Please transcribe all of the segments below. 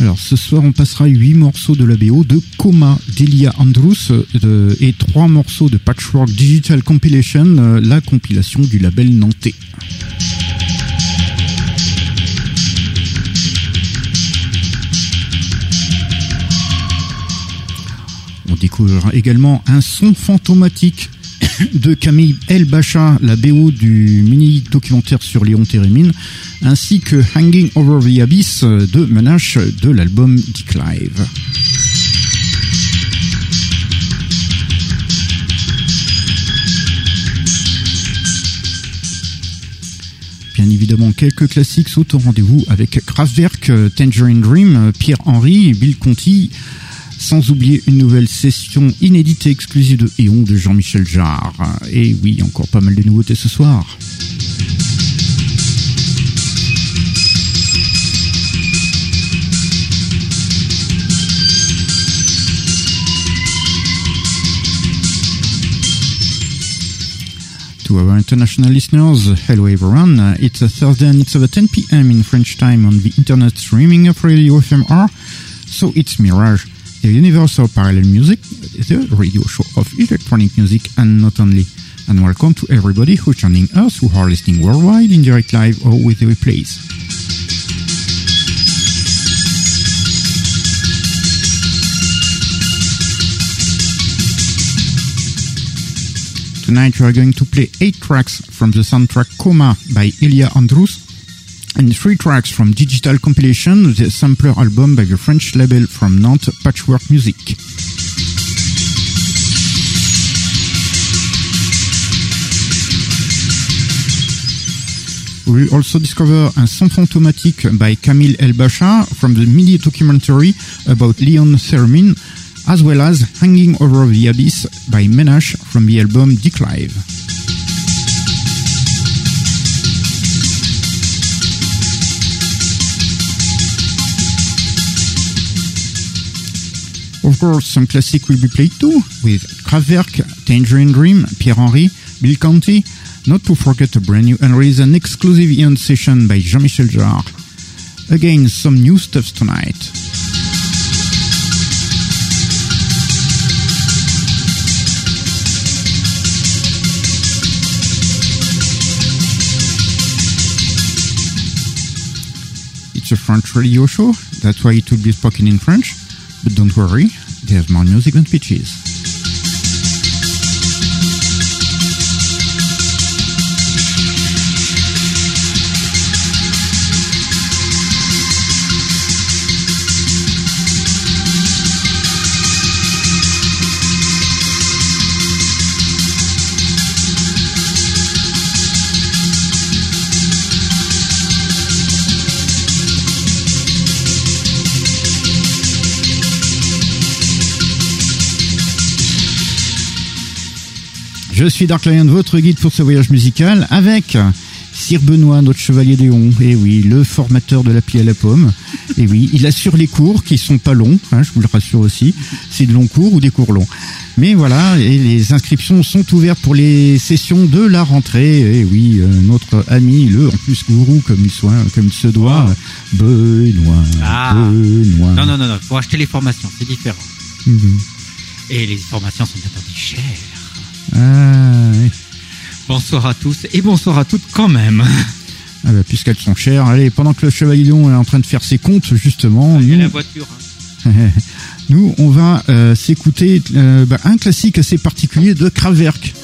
Alors ce soir on passera 8 morceaux de la BO de Coma d'Elia Andrus euh, et 3 morceaux de Patchwork Digital Compilation, euh, la compilation du label nantais. On découvrira également un son fantomatique de Camille El Bacha, la BO du mini-documentaire sur Léon Térémine, ainsi que Hanging Over the Abyss de Menache de l'album Dick Live. Bien évidemment, quelques classiques sautent au rendez-vous avec Kraftwerk, Tangerine Dream, Pierre Henry, Bill Conti, sans oublier une nouvelle session inédite et exclusive de Eon de Jean-Michel Jarre. Et oui, encore pas mal de nouveautés ce soir. To our international listeners, hello everyone. Uh, it's a Thursday and it's over 10 p.m. in French time on the internet streaming of Radio FMR. So it's Mirage the Universal Parallel Music, the radio show of electronic music and not only. And welcome to everybody who's joining us who are listening worldwide in direct live or with the replays. Tonight we are going to play eight tracks from the soundtrack Coma by Elia Andrus and three tracks from Digital Compilation, the sampler album by the French label from Nantes, Patchwork Music. We also discover a Son Fantomatique by Camille El Bacha from the mini documentary about Leon Theremin, as well as Hanging Over the Abyss by Menache from the album Dick Live. Of course, some classic will be played too, with Kraftwerk, Tangerine Dream, Pierre Henry, Bill Conti, not to forget a brand new and exclusive Eon session by Jean-Michel Jarre. Again, some new stuff tonight. It's a French radio show, that's why it will be spoken in French. But don't worry, there's more music than speeches. Je suis Dark Lion, votre guide pour ce voyage musical, avec Sir Benoît, notre chevalier Déon. Et oui, le formateur de la pie à la pomme. Et oui, il assure les cours qui sont pas longs, hein, je vous le rassure aussi. C'est de longs cours ou des cours longs. Mais voilà, et les inscriptions sont ouvertes pour les sessions de la rentrée. Et oui, euh, notre ami, le en plus gourou comme il soit, comme il se doit, Benoît, Ah. Benoît. Non, non, non, non, faut acheter les formations, c'est différent. Mhm. Et les formations sont attendues chères. Ah, oui. Bonsoir à tous et bonsoir à toutes quand même. Ah bah, puisqu'elles sont chères. Allez, pendant que le chevalier Déon est en train de faire ses comptes, justement, Il y a nous, la voiture. hein. nous, on va euh, s'écouter euh, bah, un classique assez particulier de Kraftwerk.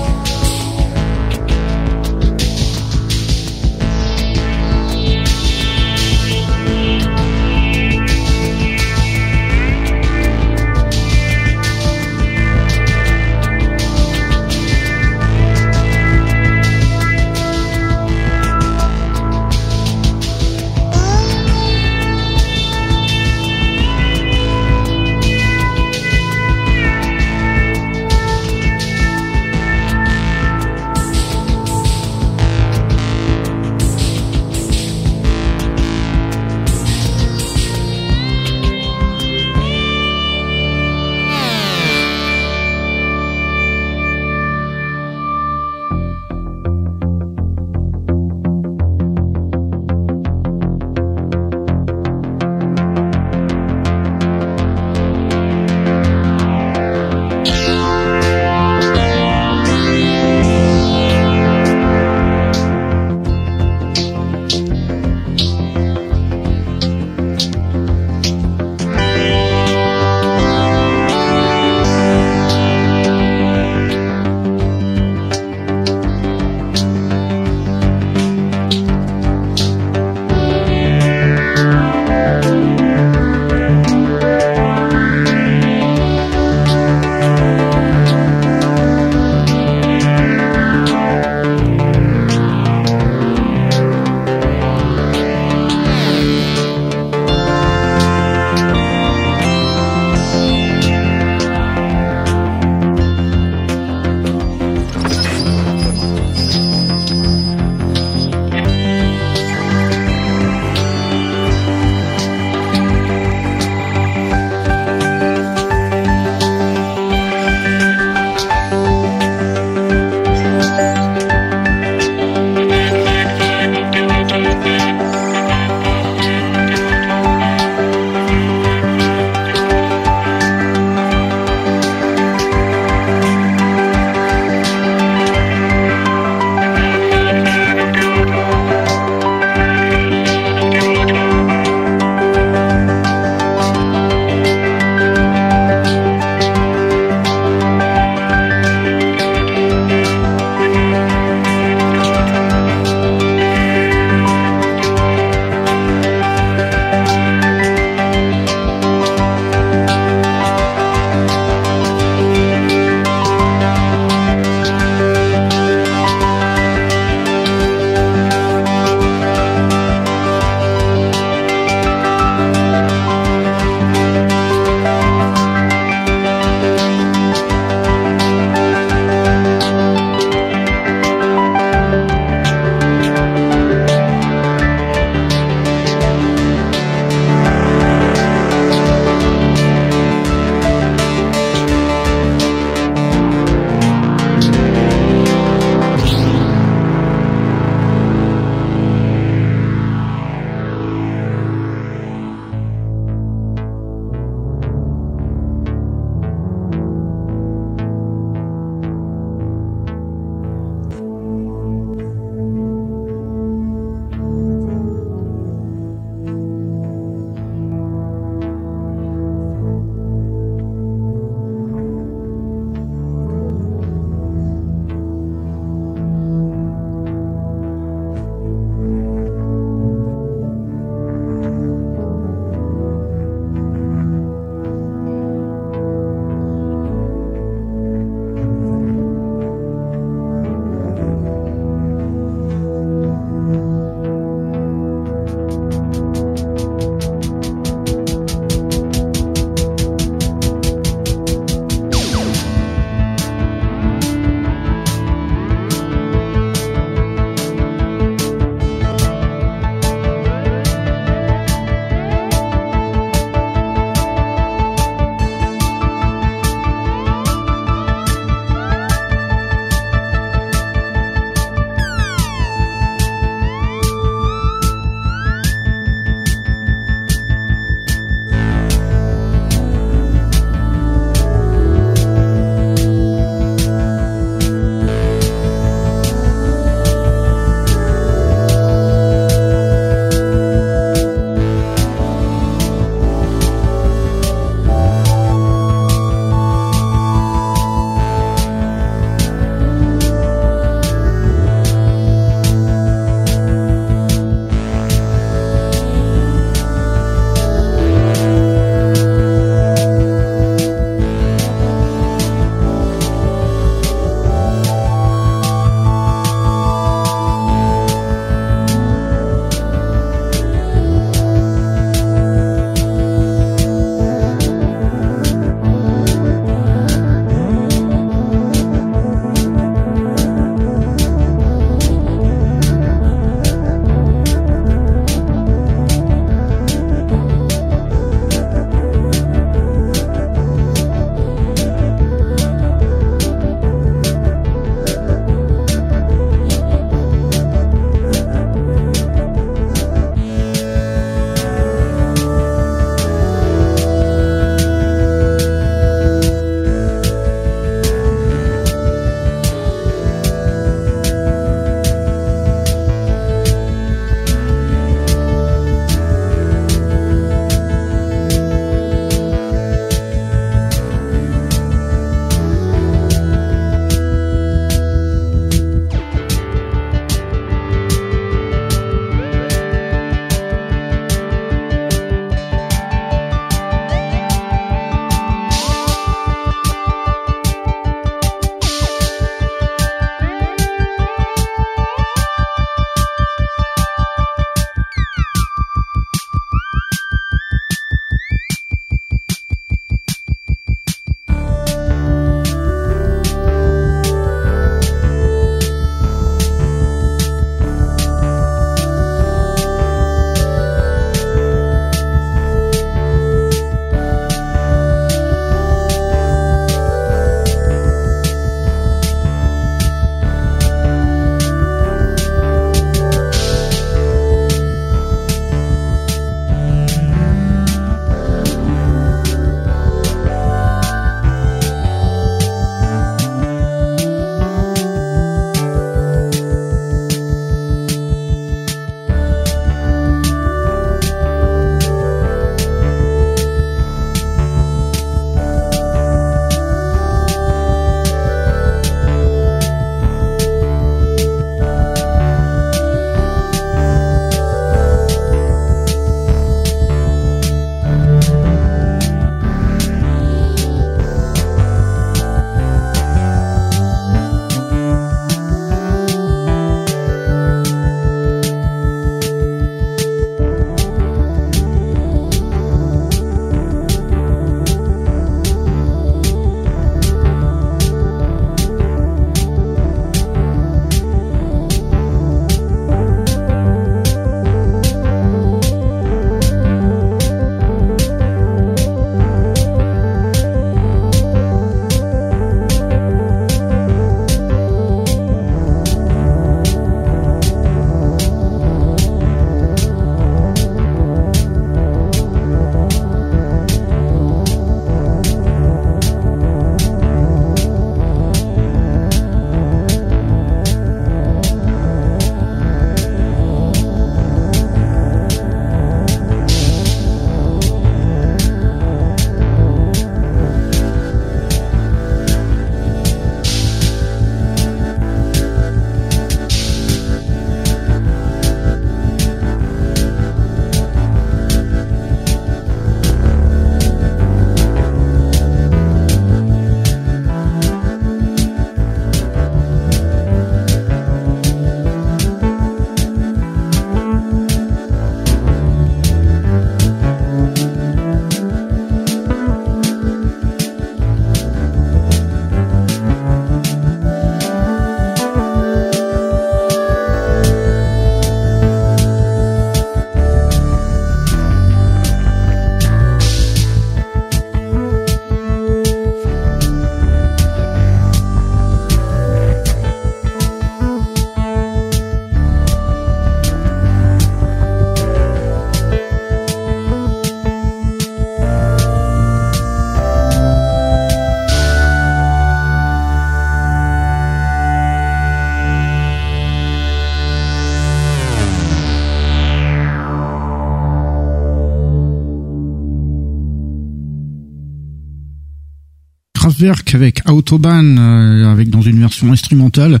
Avec Autobahn, euh, avec dans une version instrumentale,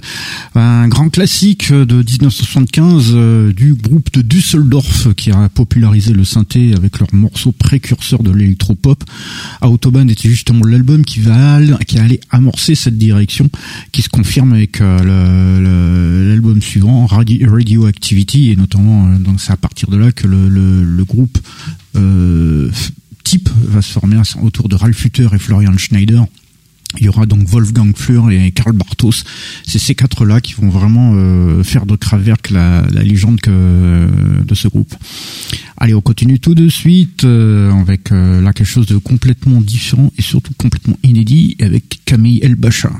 un grand classique de 1975 euh, du groupe de Düsseldorf qui a popularisé le synthé avec leur morceau précurseur de l'électropop. Autobahn était justement l'album qui va qui allait amorcer cette direction, qui se confirme avec l'album suivant, Radio, Radioactivity, et notamment donc c'est à partir de là que le, le groupe type va se former autour de Ralph Hutter et Florian Schneider. Il y aura donc Wolfgang Fleur et Karl Bartos. C'est ces quatre-là qui vont vraiment euh, faire de Kraftwerk la, légende que, de ce groupe. Allez, on continue tout de suite euh, avec euh, là quelque chose de complètement différent et surtout complètement inédit avec Camille Elbacha.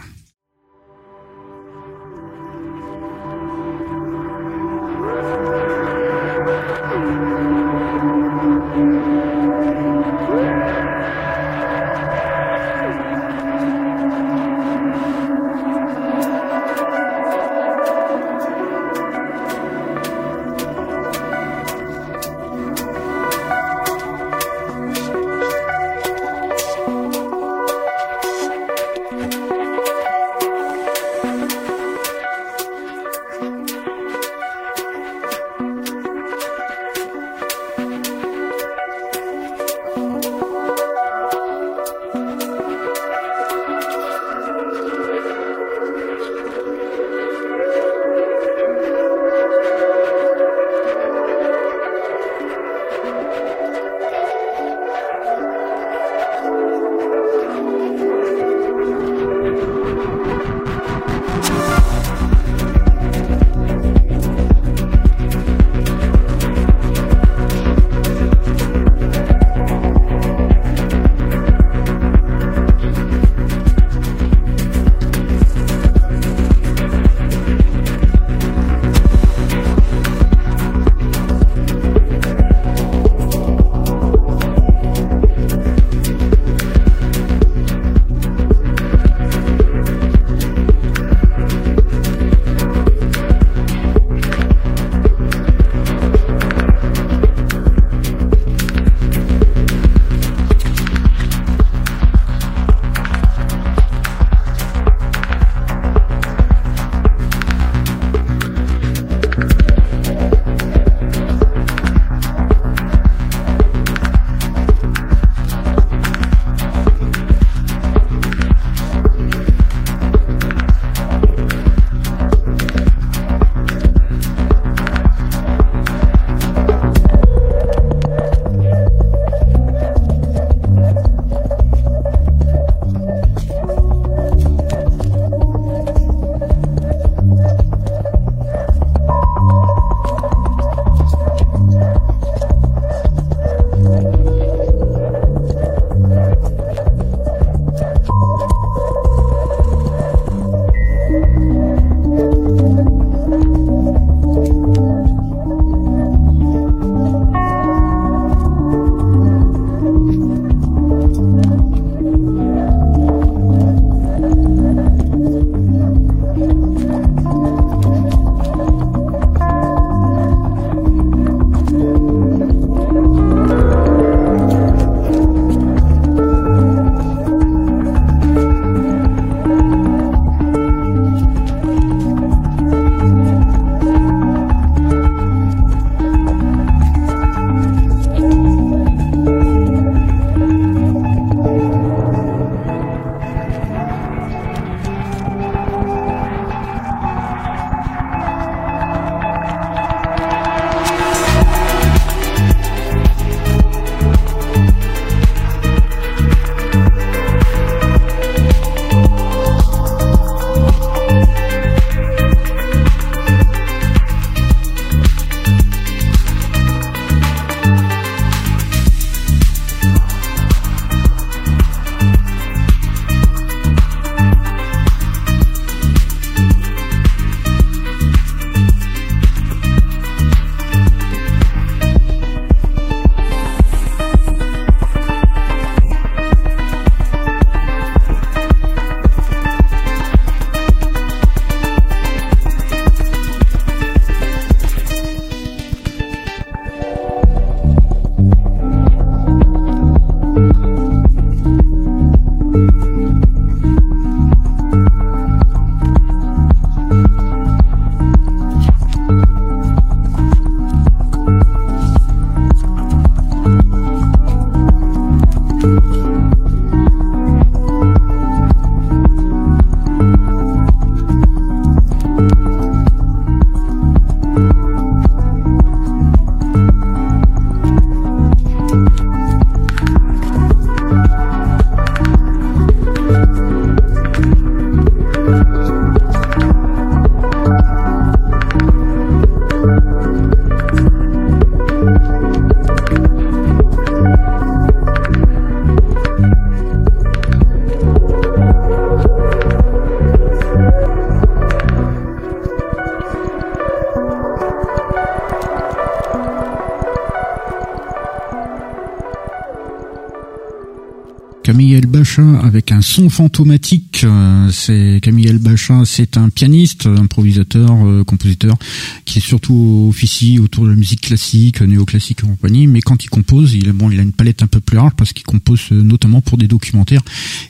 Avec un son fantomatique. Euh, c'est Camille El Bachin, c'est un pianiste, improvisateur, euh, compositeur, qui est surtout officie autour de la musique classique, néoclassique et compagnie. Mais quand il compose, il, bon, il a une palette un peu plus large parce qu'il compose euh, notamment pour des documentaires.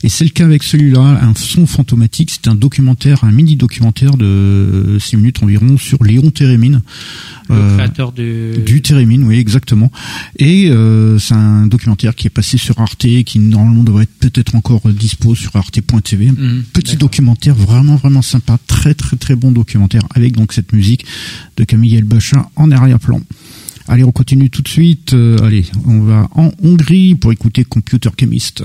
Et c'est le cas avec celui-là, un son fantomatique. C'est un documentaire, un mini documentaire de 6 minutes environ sur Léon Térémine. Le créateur de... du Térémine, oui, exactement. Et c'est un documentaire qui est passé sur Arte, qui normalement devrait être peut-être encore dispo sur arte.tv. Mhm, Petit documentaire vraiment vraiment sympa, très très très bon documentaire avec donc cette musique de Camille Elbachin en arrière-plan. Allez, on continue tout de suite. Euh, allez, on va en Hongrie pour écouter Computer Chemist.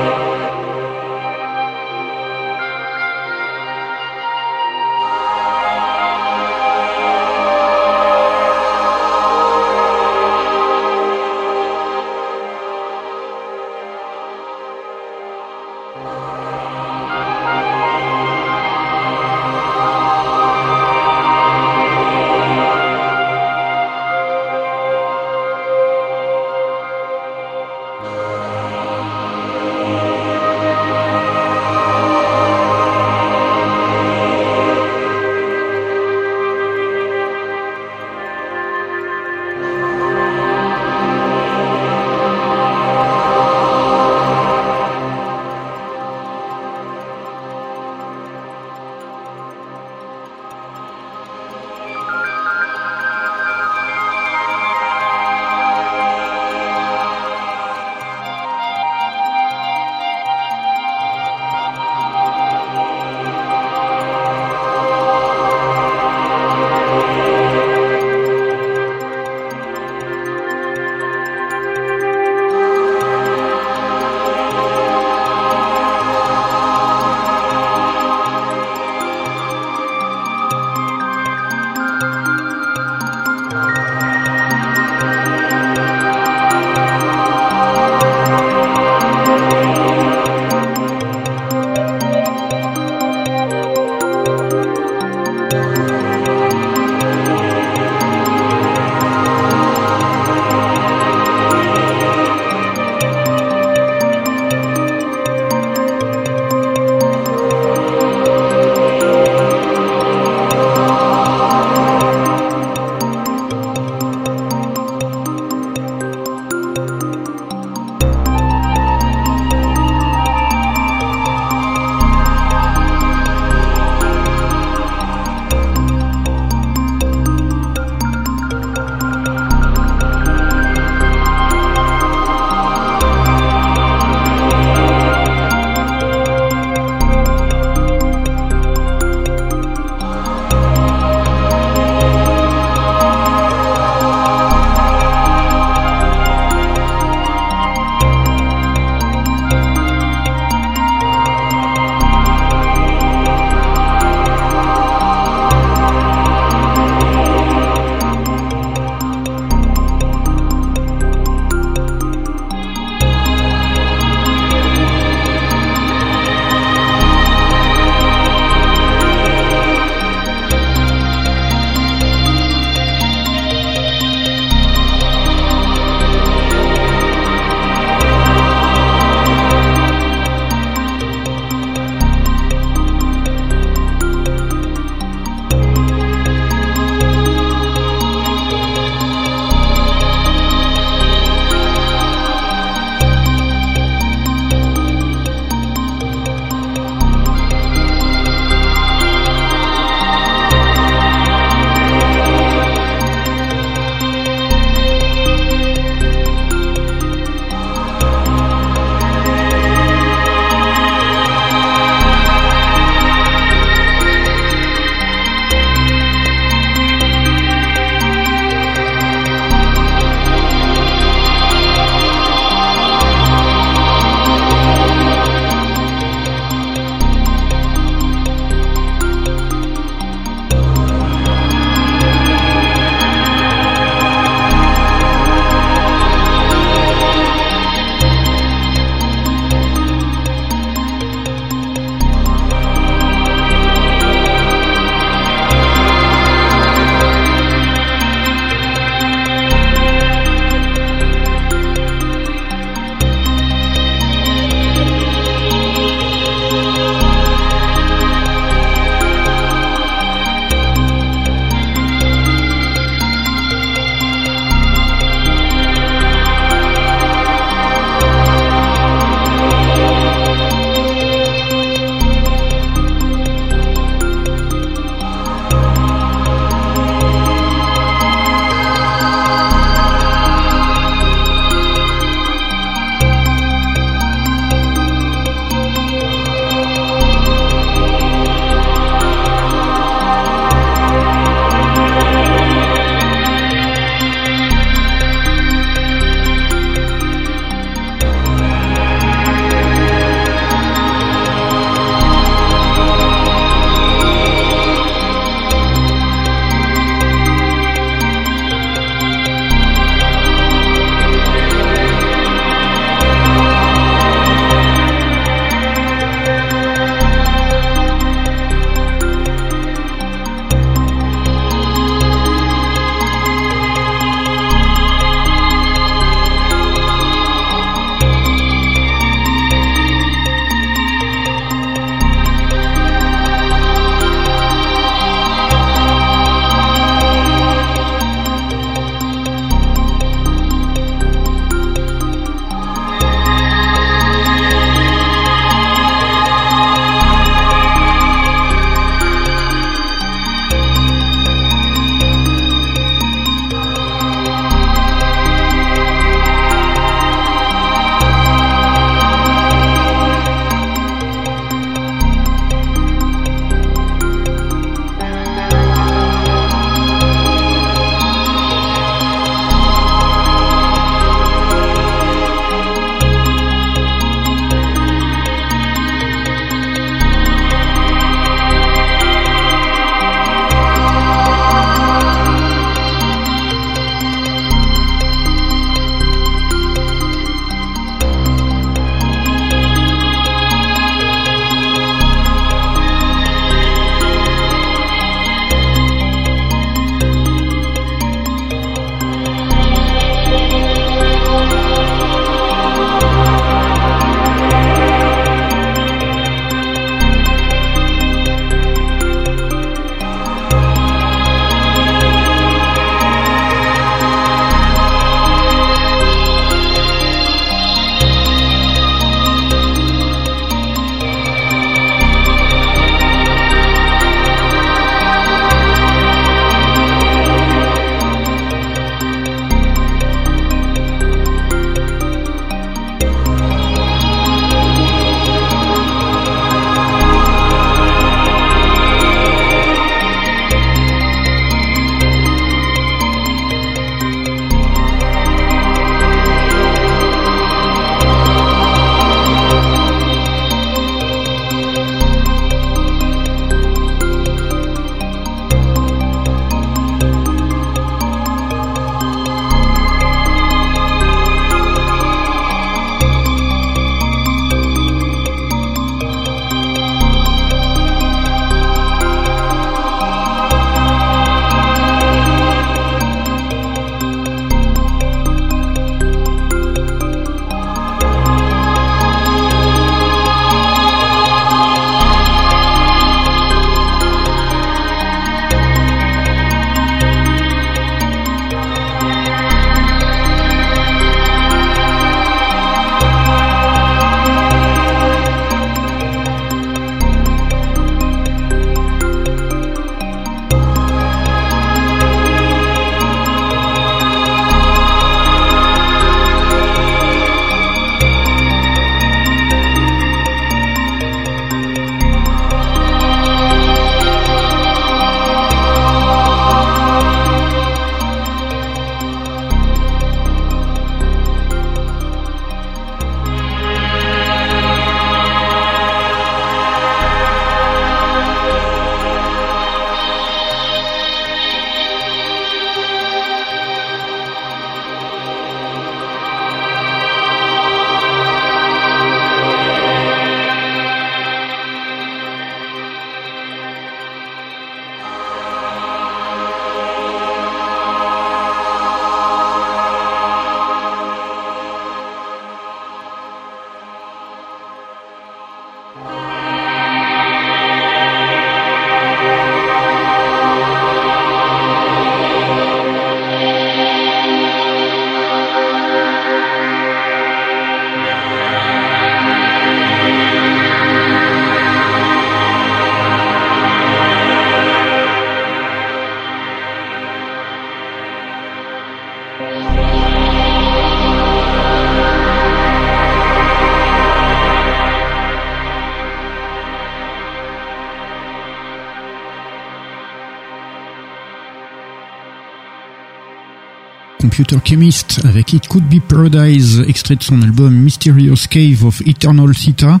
Computer Chemist avec It Could Be Paradise, extrait de son album Mysterious Cave of Eternal Theta.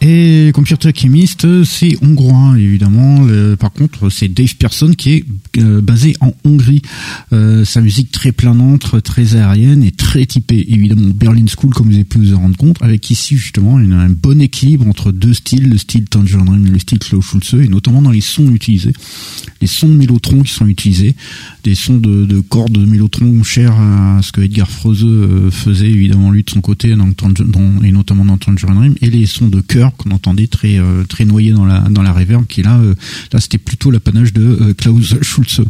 Et Computer Chemist, c'est hongrois évidemment. par contre, c'est Dave Persson qui est euh, basé en Hongrie. Euh, sa musique très planante, très aérienne et très typée évidemment Berlin School, comme vous avez pu vous en rendre compte, avec ici justement un bon équilibre entre deux styles, le style Tangerine et le style Klaus Schulze, et notamment dans les sons utilisés, les sons de mélotron qui sont utilisés, des sons de, de cordes de mélotron chers à ce que Edgar Froese euh, faisait évidemment lui de son côté dans, et notamment dans Tangerine Dream, et les sons de chœur qu'on entendait très euh, très noyé dans la dans la qui là euh, là c'était plutôt l'apanage de euh, Klaus Schulze.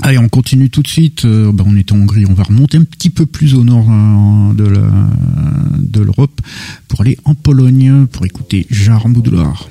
Allez, on continue tout de suite. Ben, on est en Hongrie, on va remonter un petit peu plus au nord de de l'Europe pour aller en Pologne pour écouter Jar Moudlar.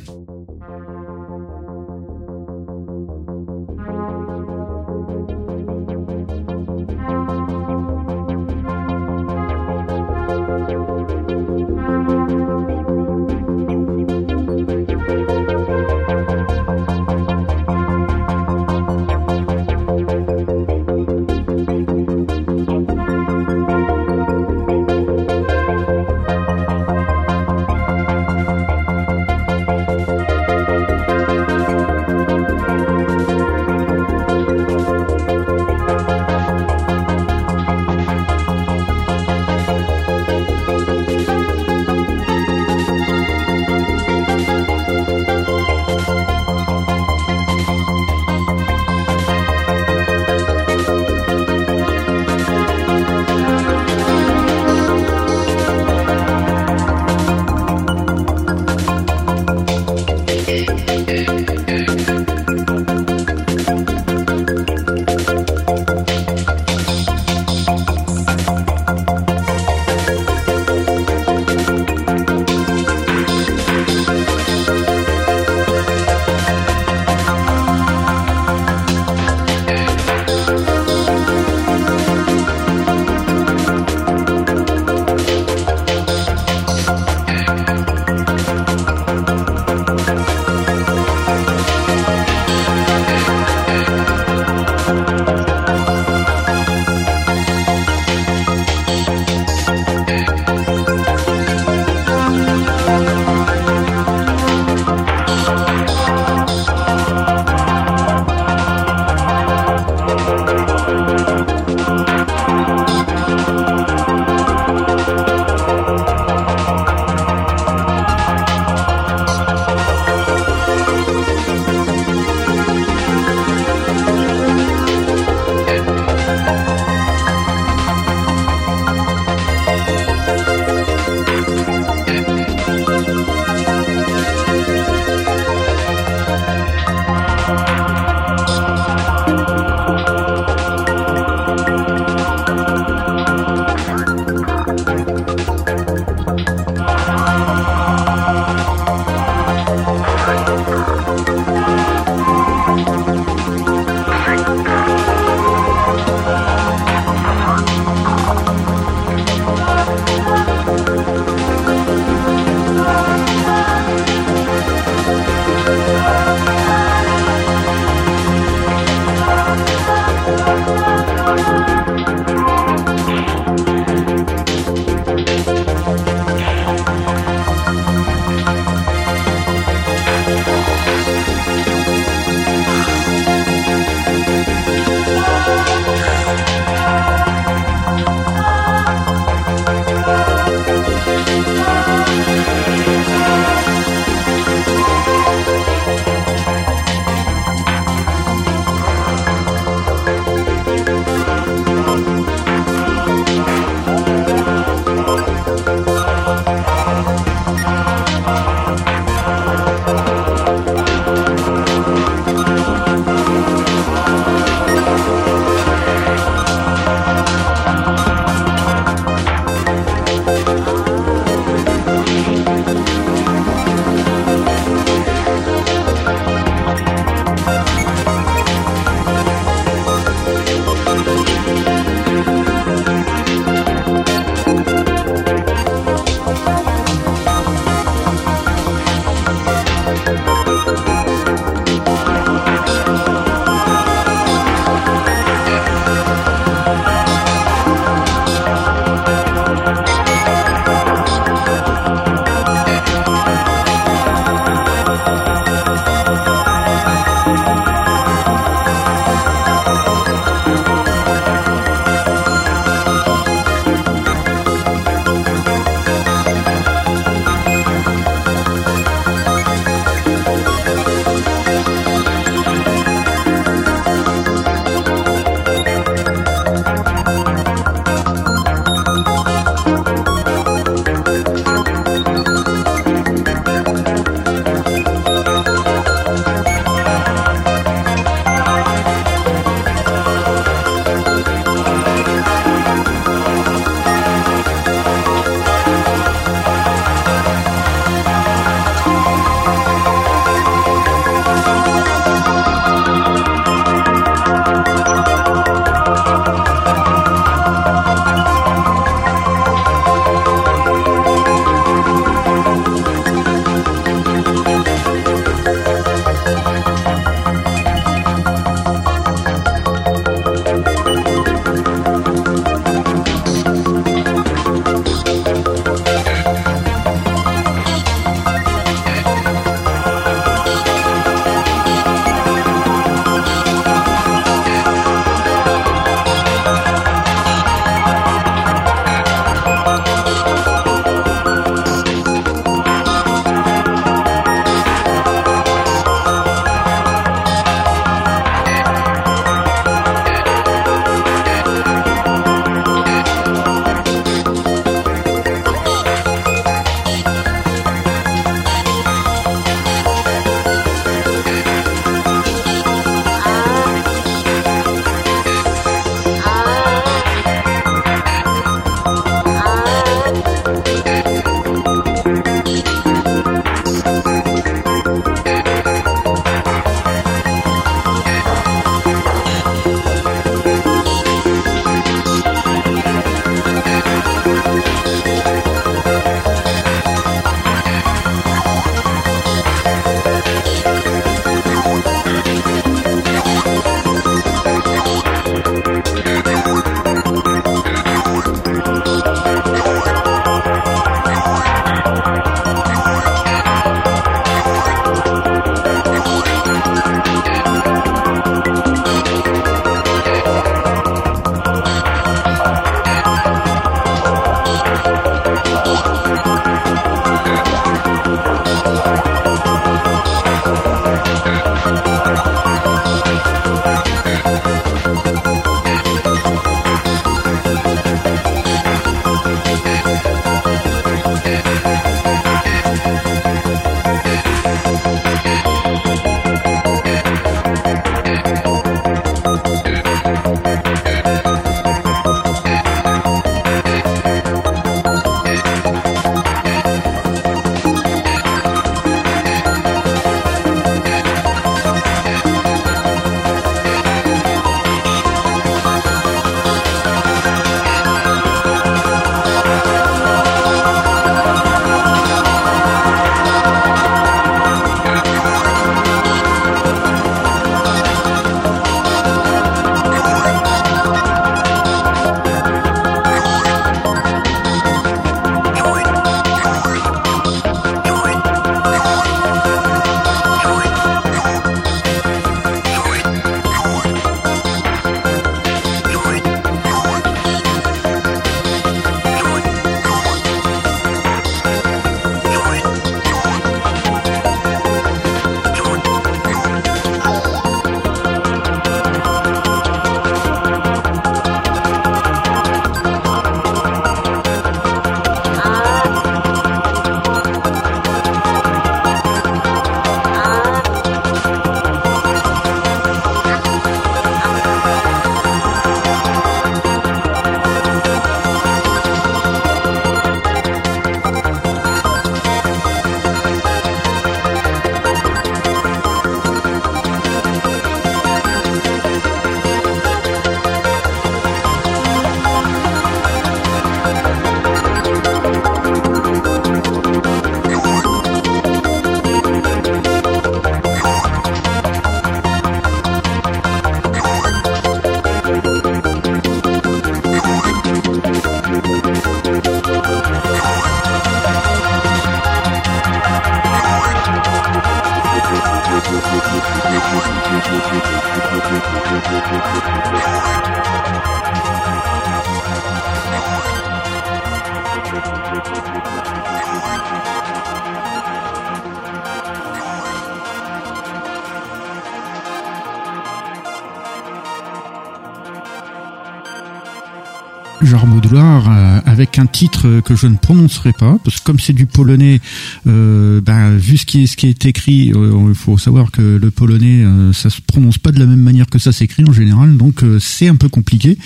Titre que je ne prononcerai pas parce que comme c'est du polonais, euh, ben, vu ce qui est ce qui est écrit, euh, il faut savoir que le polonais ça se prononce pas de la même manière que ça s'écrit en général, donc c'est un peu compliqué.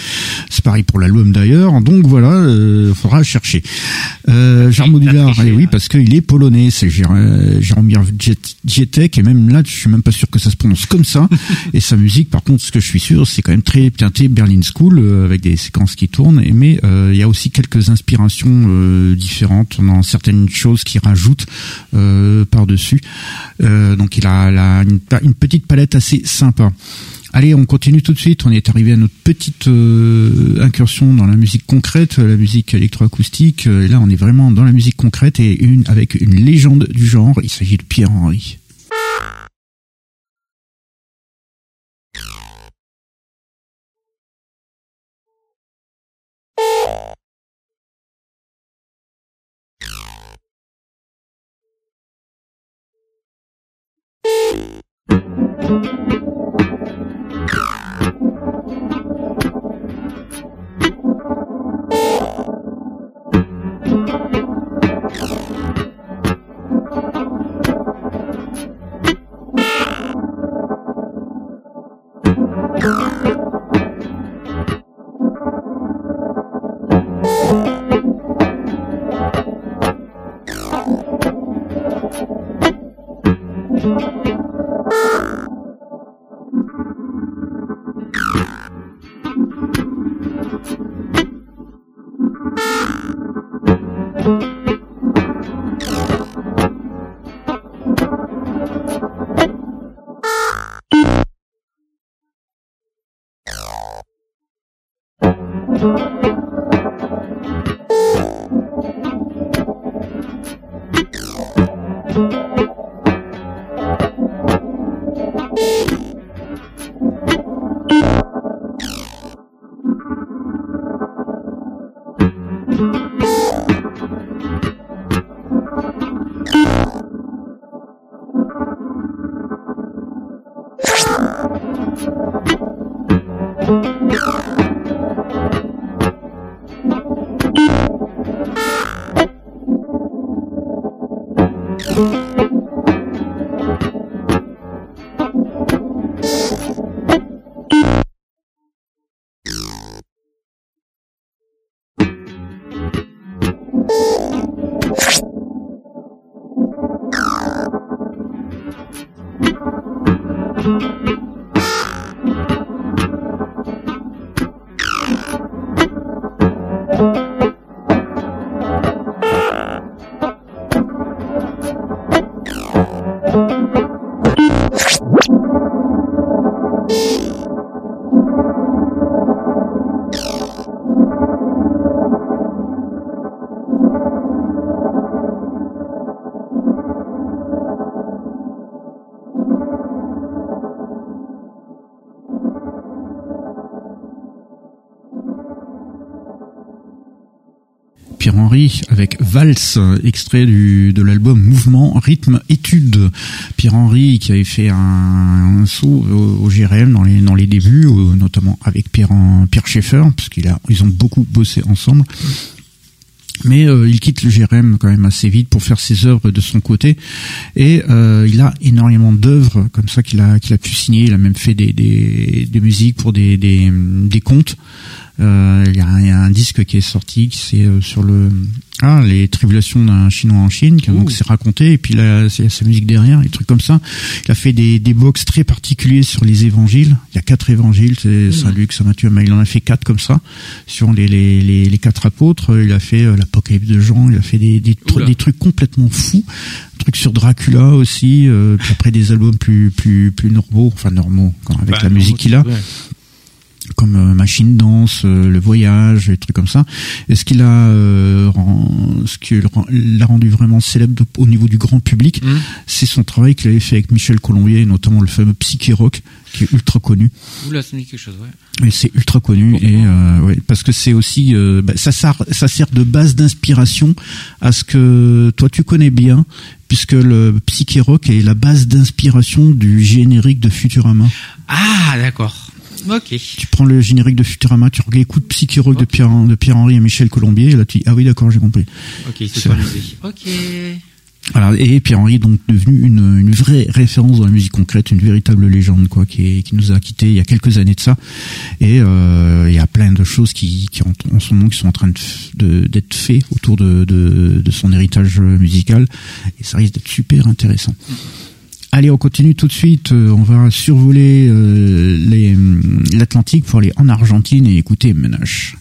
C'est pareil pour l'album d'ailleurs, donc voilà, il faudra chercher. Euh, et eh oui parce qu'il est polonais, c'est Jaromir Jietek et même là je suis même pas sûr que ça se prononce comme ça. et sa musique, par contre, ce que je suis sûr, c'est quand même très teinté Berlin School avec des séquences qui tournent mais euh, il y a aussi quelques inspirations euh, différentes dans certaines choses qui rajoutent euh, par-dessus. donc il a, une, petite palette assez sympa. Allez, on continue tout de suite. On est arrivé à notre petite incursion dans la musique concrète, la musique électroacoustique. Et là, on est vraiment dans la musique concrète et une avec une légende du genre. Il s'agit de Pierre Henry. Valse, extrait de l'album Mouvement, Rythme, Étude. Pierre-Henri qui avait fait un, saut au, GRM dans les, débuts, notamment avec Pierre, Pierre Schaeffer, parce qu'ils ils ont beaucoup bossé ensemble. Mais euh, il quitte le GRM quand même assez vite pour faire ses œuvres de son côté et euh, il a énormément d'œuvres comme ça qu'il a qu'il a pu signer. Il a même fait des musiques pour des contes. Euh, il y, a un, disque qui est sorti, qui c'est sur le ah les tribulations d'un chinois en Chine, qui donc c'est raconté et puis là il y a sa musique derrière, des trucs comme ça. Il a fait des des box très particuliers sur les évangiles. Il y a quatre évangiles, c'est Saint Luc, Saint Matthieu, mais il en a fait quatre comme ça sur les les les, les quatre apôtres. Il a fait euh, l'Apocalypse de Jean. Il a fait des des, des trucs complètement fous trucs sur Dracula aussi, puis après des albums plus plus plus normaux, enfin normaux, avec bah, la musique qu'il a comme euh, Machine Danse, euh, Le Voyage, des trucs comme ça. Et ce qu'il a, euh, ce qui l'a rendu vraiment célèbre au niveau du grand public, mmh. c'est son travail qu'il avait fait avec Michel Colombier, notamment le fameux Psyché Rock, qui est ultra connu. Oula, ça quelque chose, ouais. Mais c'est ultra connu et euh, ouais, parce que c'est aussi bah, ça sert ça sert de base d'inspiration à ce que toi tu connais bien puisque le Psyché Rock est la base d'inspiration du générique de Futurama. Ah d'accord. Ok. Tu prends le générique de Futurama, tu écoutes Psyche Rock de Pierre, de Pierre-Henri et Michel Colombier, et là tu dis, ah oui, d'accord, j'ai compris. Ok, c'est pas Ok. Alors, et Pierre-Henri est donc devenu une, une, vraie référence dans la musique concrète, une véritable légende quoi, qui, est, qui nous a quittés il y a quelques années de ça. Et euh, il y a plein de choses qui, qui en, en, ce moment qui sont en train de d'être faites autour de, de, de, son héritage musical. Et ça risque d'être super intéressant. Allez, on continue tout de suite. Euh, on va survoler euh, l'Atlantique pour aller en Argentine et écouter Menache.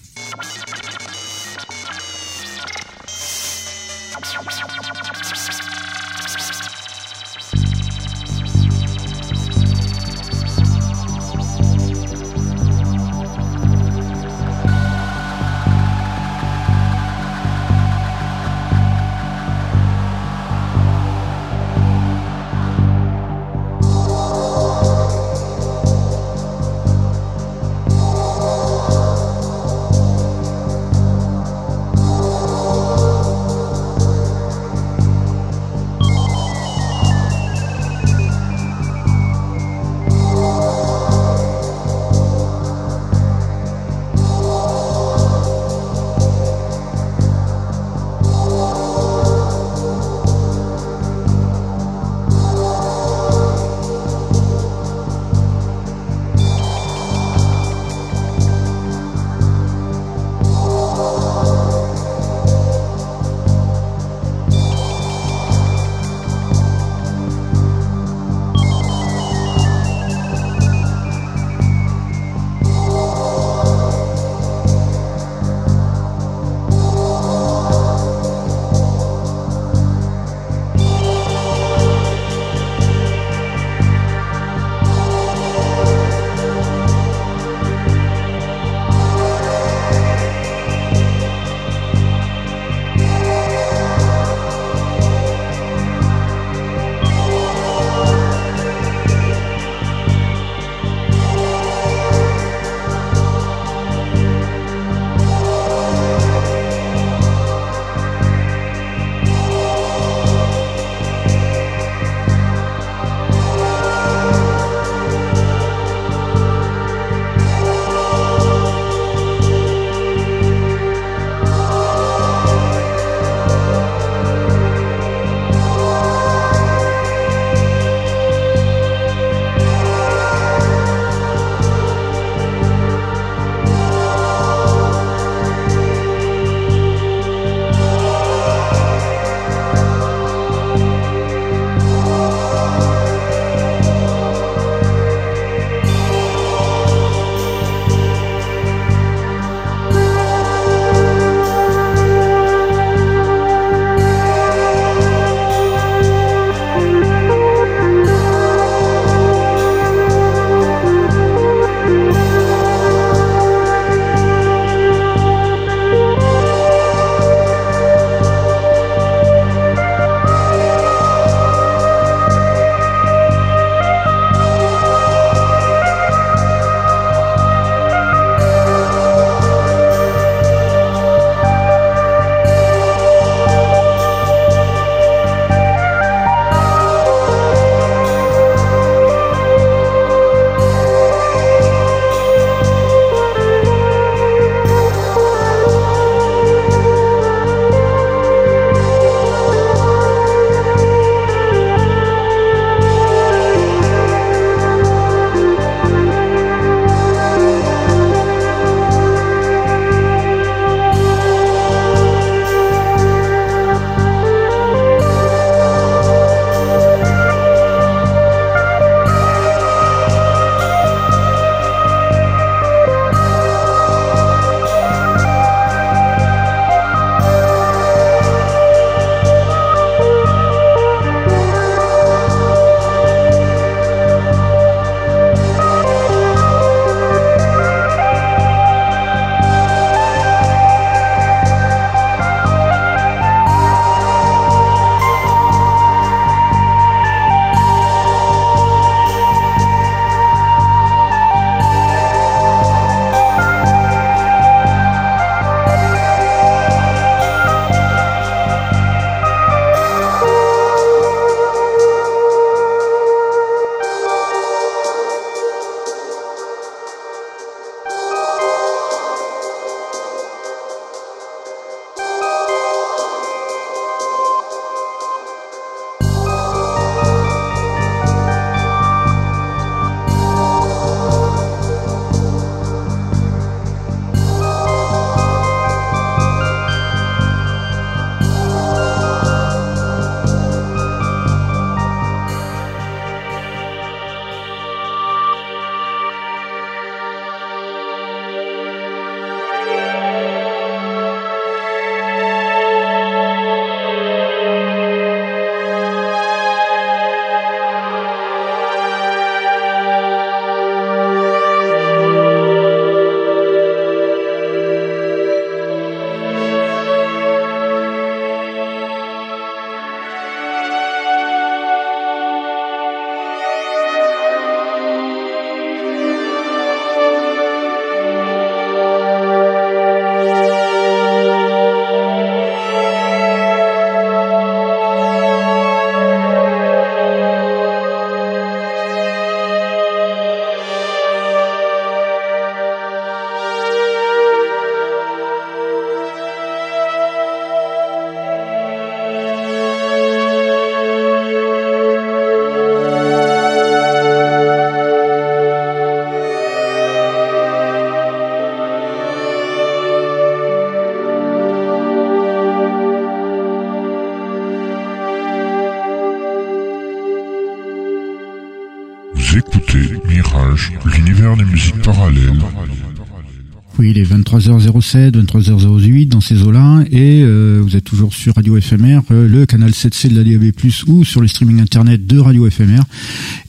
23h07, 23h08 dans ces eaux-là, et euh, vous êtes toujours sur Radio FMR, euh, le canal 7C de la DAB+, ou sur les streaming internet de Radio FMR.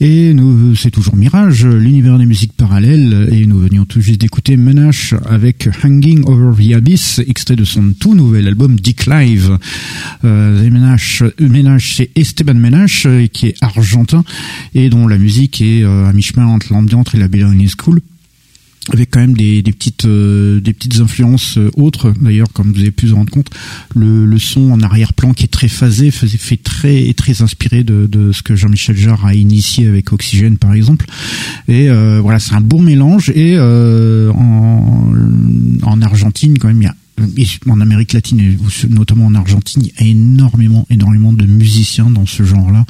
Et c'est toujours Mirage, l'univers des musiques parallèles, et nous venions tout juste d'écouter Menache avec Hanging Over the Abyss, extrait de son tout nouvel album Dick Live. Euh, Menache, Menache c'est Esteban Menache, euh, qui est argentin, et dont la musique est à mi-chemin entre l'ambiance et la Bellarine School avec quand même des, des petites euh, des petites influences euh, autres d'ailleurs comme vous avez pu vous rendre compte le, le son en arrière-plan qui est très phasé fait, fait très très inspiré de, de ce que Jean-Michel Jarre a initié avec Oxygène par exemple. Et euh, voilà c'est un bon mélange. Et en, en Argentine quand même il y a en Amérique latine, notamment en Argentine, il y a énormément, énormément de musiciens dans ce genre-là.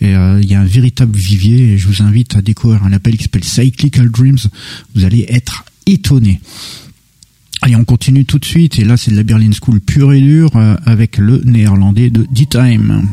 Et euh, il y a un véritable vivier. Et je vous invite à découvrir un appel qui s'appelle Cyclical Dreams. Vous allez être étonnés. Allez, on continue tout de suite. Et là, c'est de la Berlin School pure et dure euh, avec le néerlandais de D-Time.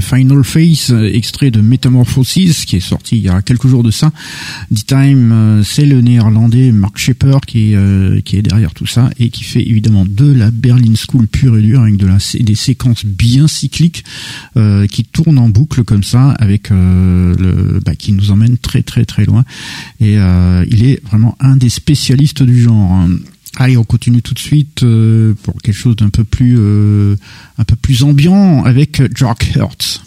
Final Face, euh, extrait de Metamorphosis, qui est sorti il y a quelques jours de ça. D-Time, euh, c'est le néerlandais Mark Shepper qui, euh, qui est derrière tout ça et qui fait évidemment de la Berlin School pure et dure avec des séquences bien cycliques qui tournent en boucle comme ça, avec le, bah, qui nous emmène très très très loin. Et il est vraiment un des spécialistes du genre. Hein. Allez, on continue tout de suite euh, pour quelque chose d'un peu plus euh, un peu plus ambiant avec Dark Hearts.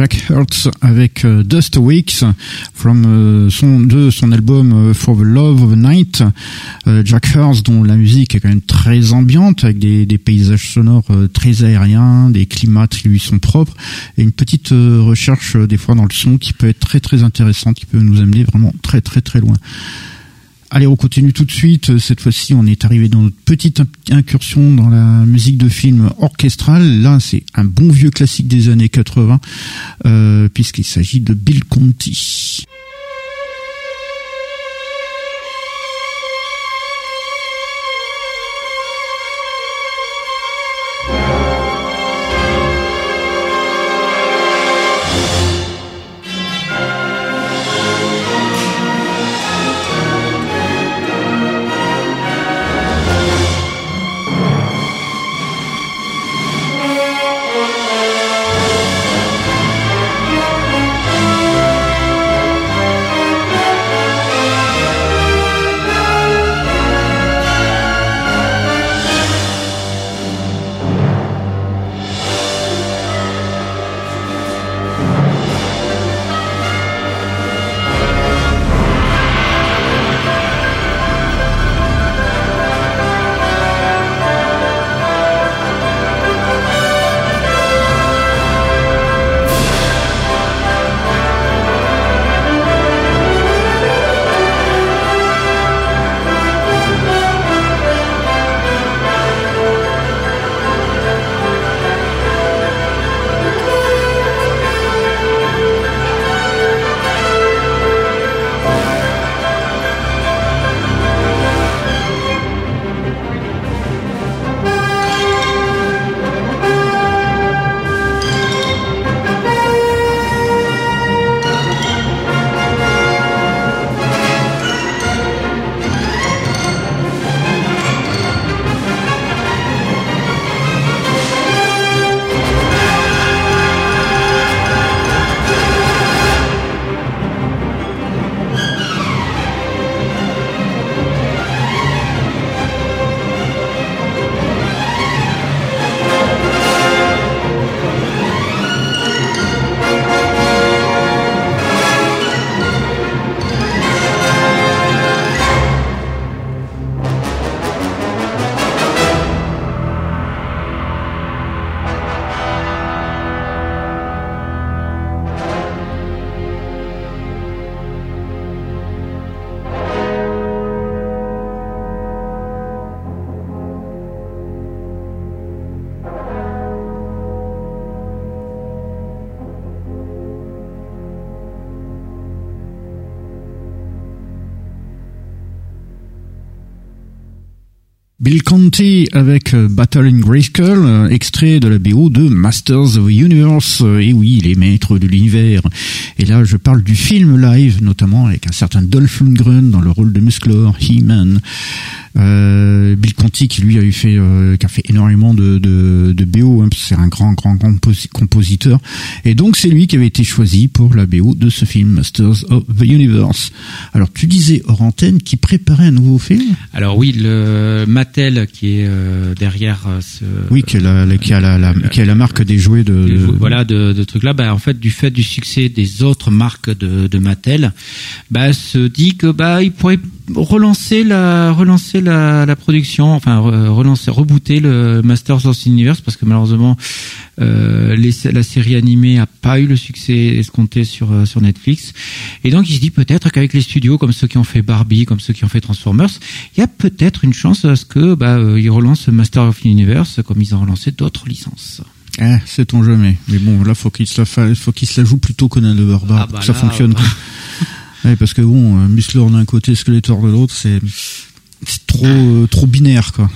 Jack Hurts avec euh, Dust Weeks from euh, son album For the Love of the Night. Jack Hurts dont la musique est quand même très ambiante avec des, des paysages sonores très aériens, des climats qui lui sont propres et une petite recherche des fois dans le son qui peut être très très intéressante, qui peut nous amener vraiment très très très loin. Allez, on continue tout de suite. Cette fois-ci, on est arrivé dans notre petite incursion dans la musique de film orchestrale. Là, c'est un bon vieux classique des années 80, euh, puisqu'il s'agit de Bill Conti. Bill Conti avec euh, Battle in Grayskull, euh, extrait de la BO de Masters of the Universe. Euh, et oui, les maîtres de l'univers. Et là, je parle du film live, notamment avec un certain Dolph Lundgren dans le rôle de Musclor, He-Man. Euh, Bill Conti qui lui a eu fait euh, qui a fait énormément de de, de BO hein, c'est un grand grand grand compositeur. Et donc c'est lui qui avait été choisi pour la BO de ce film Masters of the Universe. Alors tu disais hors antenne qui préparait un nouveau film? Alors oui le Mattel qui est euh, derrière ce oui qui, a la, qui a la, qui a la marque des jouets de, de... voilà de, de trucs là. Bah en fait du fait du succès des autres marques de, de Mattel bah se dit que bah il pourrait relancer la relancer la, la production, enfin relancer, rebooter le Masters of the Universe parce que malheureusement euh, les, la série animée a pas eu le succès escompté sur euh, sur Netflix. Et donc il se dit peut-être qu'avec les studios comme ceux qui ont fait Barbie, comme ceux qui ont fait Transformers, il y a peut-être une chance à ce que bah euh, ils relancent Masters of the Universe comme ils ont relancé d'autres licences. Eh, c'est ton jamais. Mais bon, là, faut qu'il se la, faut qu'il se la joue plutôt Conan le Barbare, ah bah ça fonctionne. Ouais, parce que bon, Musclor d'un côté, Skeletor de l'autre, c'est trop euh, trop binaire quoi.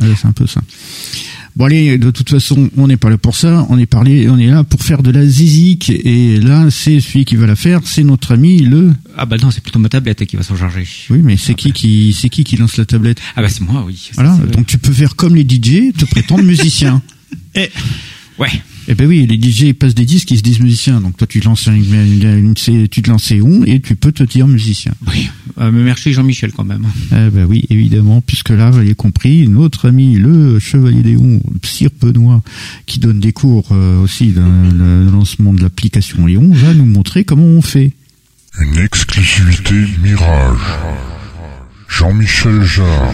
c'est un peu ça. Bon allez, de toute façon, on n'est pas là pour ça, on est parlé, on est là pour faire de la zizik et là, c'est celui qui va la faire, c'est notre ami le. Ah bah non, c'est plutôt ma tablette qui va s'en charger. Oui, mais c'est ah qui bah. qui c'est qui qui lance la tablette? Ah bah c'est moi, oui. Voilà, donc tu peux faire comme les DJ, te prétendre musicien. Et ouais. Eh ben oui, les DJ passent des disques, ils se disent musiciens. Donc toi, tu lances une, une- une- tu te lances on et tu peux te dire musicien. Oui. Euh, mais merci Jean-Michel quand même. Eh ben oui, évidemment, puisque là, vous l'avez compris, notre ami le chevalier Léon, Sir Benoît, qui donne des cours euh, aussi dans le lancement de l'application Léon, va nous montrer comment on fait. Une exclusivité Mirage. Jean-Michel Jarre.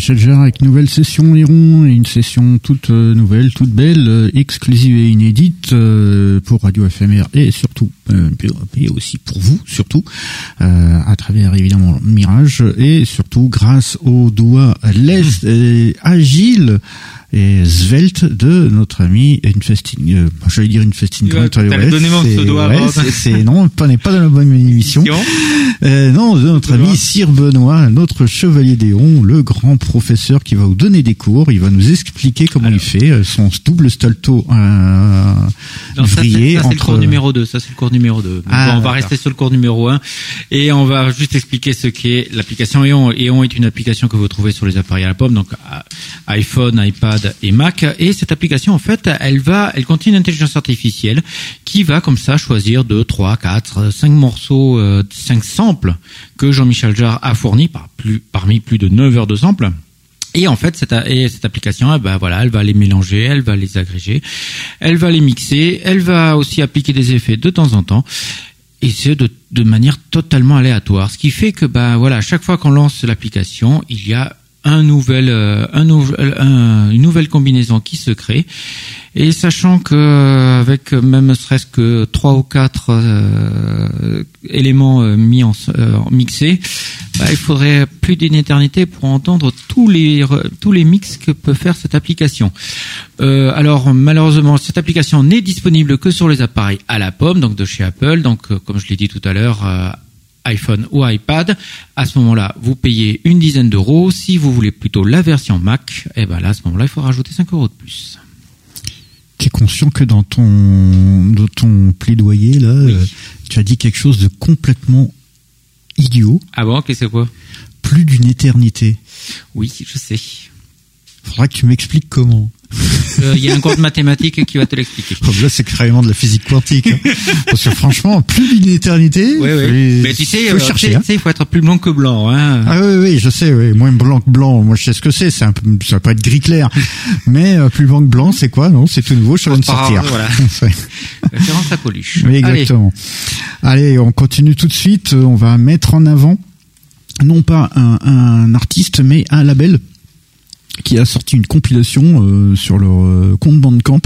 Jean-Michel Jarre avec nouvelle session Liron, une session toute euh, nouvelle, toute belle, euh, exclusive et inédite euh, pour Radio FMR et surtout, et aussi pour vous surtout, à travers évidemment Mirage et surtout grâce aux doigts lest et agiles et svelte de notre ami Infesting. Euh, J'allais dire Infesting Grunt. c'est non, on n'est pas dans la bonne émission. Euh, non, de notre ami Sir Benoît, notre chevalier d'Éon, le grand professeur qui va vous donner des cours. Il va nous expliquer comment il fait euh, son double stolto euh, non, ça, c'est, le cours numéro 2. Ça, c'est le cours numéro 2. Ah, on va rester sur le cours numéro 1 et on va juste expliquer ce qu'est l'application Eon. Eon est une application que vous trouvez sur les appareils à la pomme, donc iPhone, iPad, et Mac. Et cette application, en fait, elle va, elle contient une intelligence artificielle qui va comme ça choisir deux, trois, quatre, cinq morceaux, euh, cinq samples que Jean-Michel Jarre a fournis par plus, parmi plus de 9 heures de samples. Et en fait, cette, et cette application, eh ben voilà, elle va les mélanger, elle va les agréger, elle va les mixer, elle va aussi appliquer des effets de temps en temps et c'est de, de manière totalement aléatoire. Ce qui fait que bah voilà, à chaque fois qu'on lance l'application, il y a un nouvel, euh, un, un, une nouvelle combinaison qui se crée. Et sachant que euh, avec même serait-ce que trois ou quatre euh, éléments mis en mixés, bah, il faudrait plus d'une éternité pour entendre tous les tous les mix que peut faire cette application. alors malheureusement, cette application n'est disponible que sur les appareils à la pomme, donc de chez Apple. Donc comme je l'ai dit tout à l'heure iPhone ou iPad, à ce moment-là, vous payez une dizaine d'euros. Si vous voulez plutôt la version Mac, eh ben là, à ce moment-là, il faut rajouter 5 euros de plus. Tu es conscient que dans ton, dans ton plaidoyer, là, euh, tu as dit quelque chose de complètement idiot. Ah bon, qu'est-ce que c'est quoi? Plus d'une éternité. Oui, je sais. Faudra que tu m'expliques comment. Euh, il y a un cours de mathématiques qui va te l'expliquer. Oh, là, c'est carrément de la physique quantique. Hein. Parce que franchement, plus d'une éternité. Oui, oui. Mais tu sais, faut euh, chercher, hein. il faut être plus blanc que blanc. Hein. Ah oui, oui, je sais. Oui. Moins blanc que blanc. Moi, je sais ce que c'est. Ça va pas être gris clair. Mais euh, plus blanc que blanc, c'est quoi? Non, c'est tout nouveau. Je viens de sortir. Voilà. Référence à Coluche. Oui, exactement. Allez. Allez, on continue tout de suite. On va mettre en avant non pas un, un artiste, mais un label qui a sorti une compilation euh, sur leur euh, compte Bandcamp.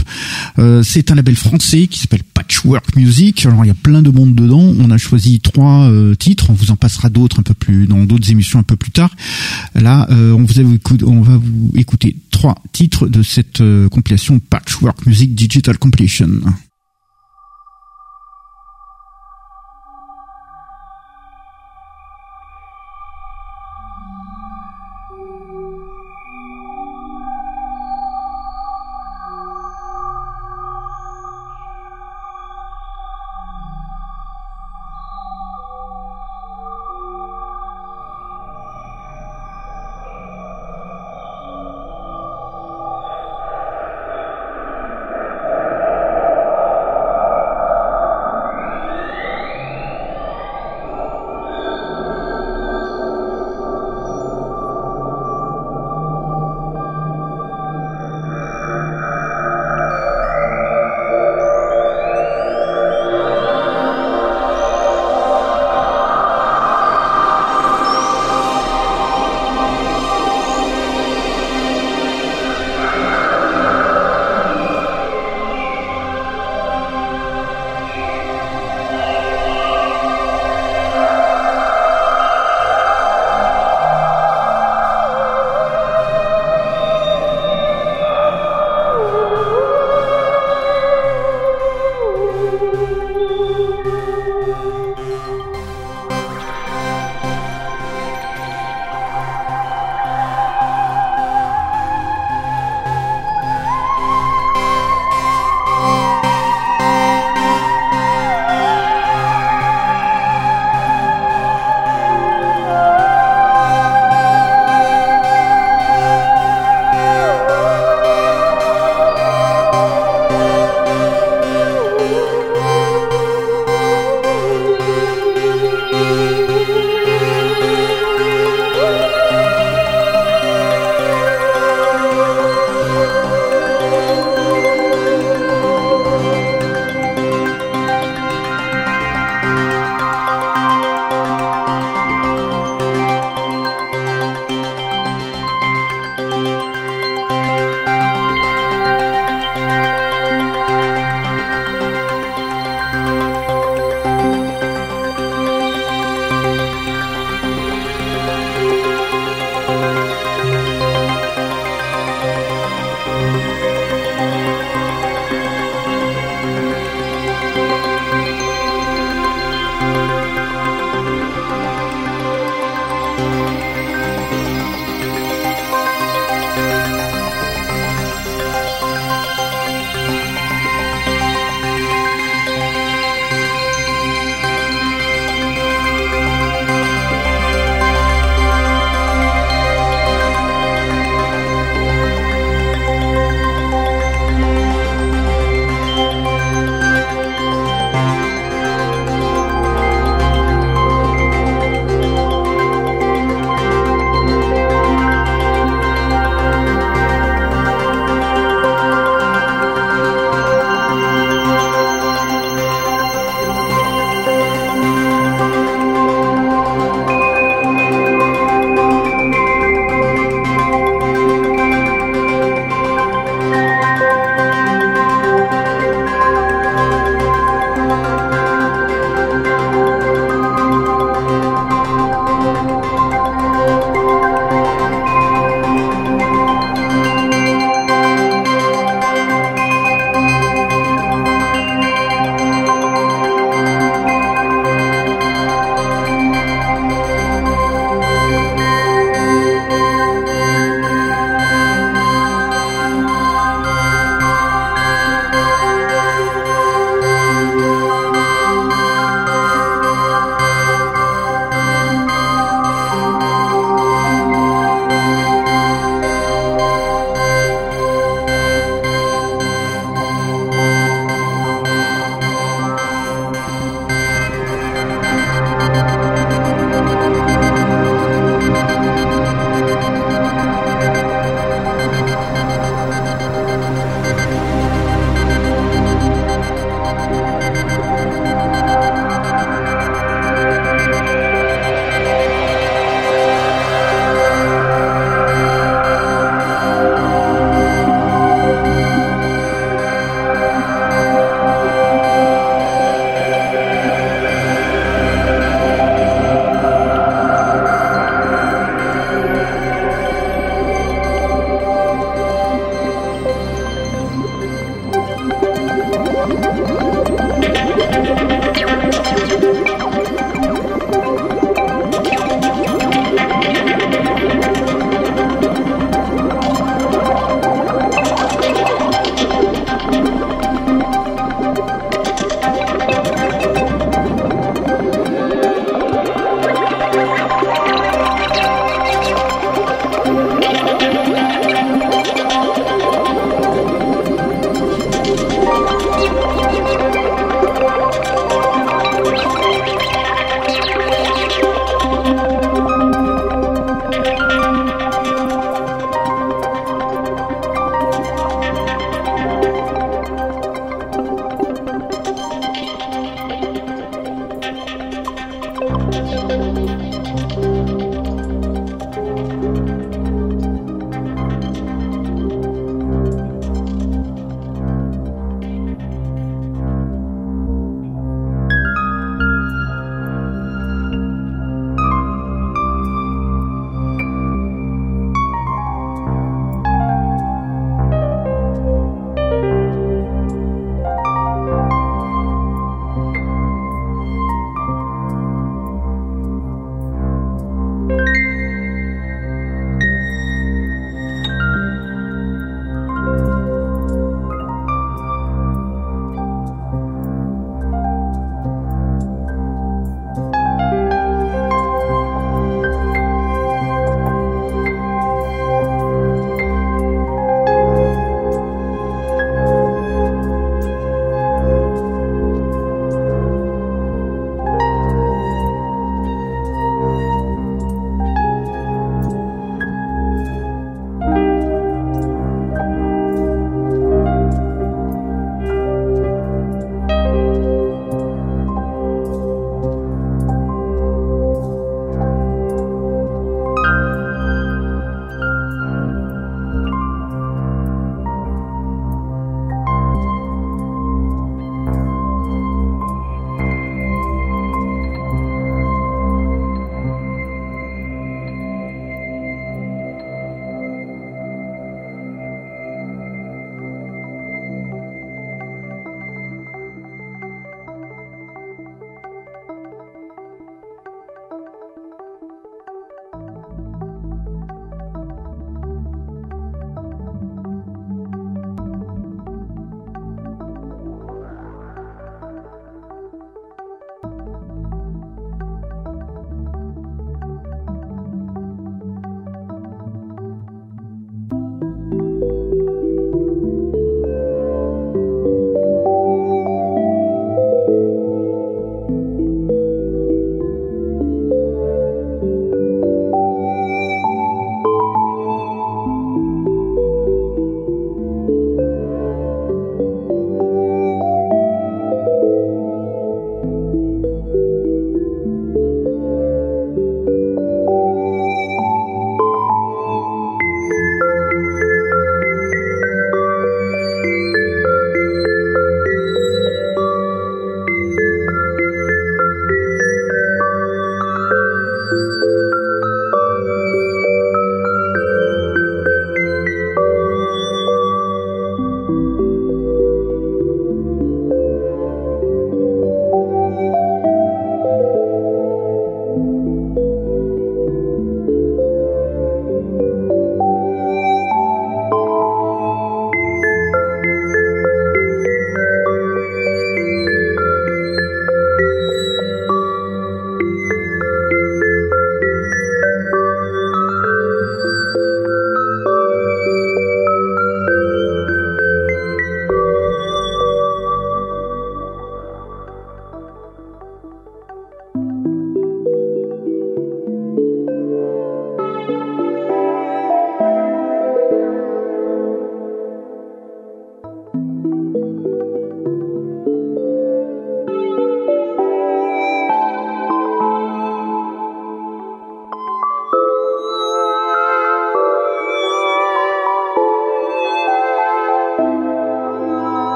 Euh, c'est un label français qui s'appelle Patchwork Music. Alors il y a plein de monde dedans. On a choisi trois titres. On vous en passera d'autres un peu plus dans d'autres émissions un peu plus tard. Là, on, vous on va vous écouter trois titres de cette compilation Patchwork Music Digital Compilation.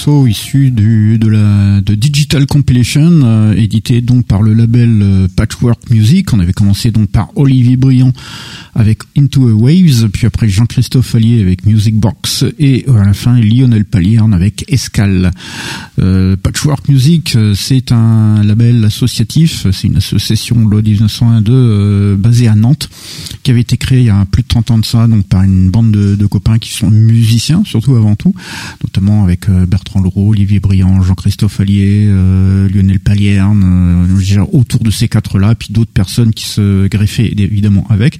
Morceaux issus du, de la de Digital Compilation, euh, édité donc par le label euh, Patchwork Music. On avait commencé donc par Olivier Briand avec Into a Waves, puis après Jean-Christophe Allier avec Music Box et à la fin Lionel Palierne avec Escale. Euh, Patchwork Music, c'est un label associatif, c'est une association loi 1902 basée à Nantes, qui avait été créée il y a plus de 30 ans de ça, donc par une bande de, de copains qui sont musiciens, surtout avant tout, notamment avec euh, Olivier Briand, Jean-Christophe Allier, euh, Lionel Palierne, euh, autour de ces quatre-là, puis d'autres personnes qui se greffaient évidemment avec.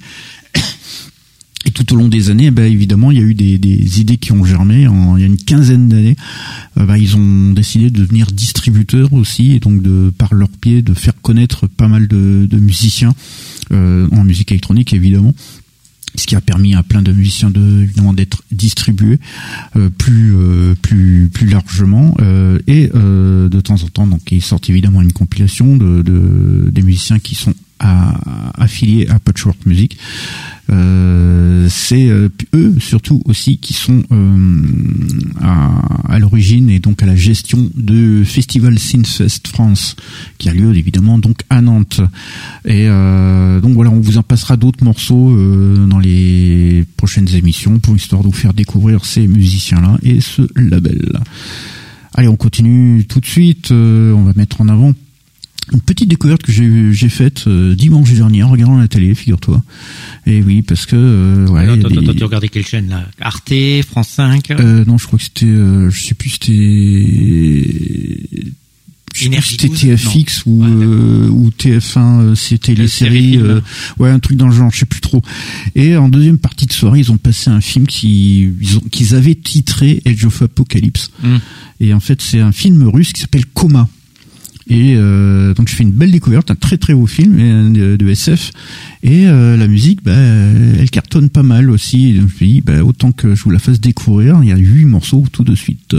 Et tout au long des années, bah, évidemment, il y a eu des, idées qui ont germé. il y a une quinzaine d'années, bah, ils ont décidé de devenir distributeurs aussi, et donc de par leur pied de faire connaître pas mal de, musiciens en musique électronique, évidemment ce qui a permis à plein de musiciens de d'être distribués euh, plus euh, plus plus largement euh, et de temps en temps donc il sort évidemment une compilation de, de des musiciens qui sont affiliés à Patchwork Music c'est euh, eux surtout aussi qui sont euh, à, l'origine et donc à la gestion de Festival Synthfest France qui a lieu évidemment donc à Nantes. Et donc voilà on vous en passera d'autres morceaux dans les prochaines émissions pour histoire de vous faire découvrir ces musiciens là et ce label. Allez on continue tout de suite on va mettre en avant une petite découverte que j'ai faite euh, dimanche dernier en regardant la télé, figure-toi. Et oui, parce que euh, ouais, attends, attends, tu regardais quelle chaîne là? Arte, France 5 euh, Non, je crois que c'était, euh, je sais plus, c'était. C'était TFX ou, euh, ou TF1, c'était les séries, ouais un truc dans le genre, je sais plus trop. Et en deuxième partie de soirée, ils ont passé un film qui qu'ils avaient titré Edge of Apocalypse. Hmm. Et en fait, c'est un film russe qui s'appelle Coma. Et euh, donc je fais une belle découverte, un très très beau film euh, de, SF. Et euh, la musique, bah, elle cartonne pas mal aussi. donc je me dis, bah, autant que je vous la fasse découvrir. Il y a huit morceaux tout de suite.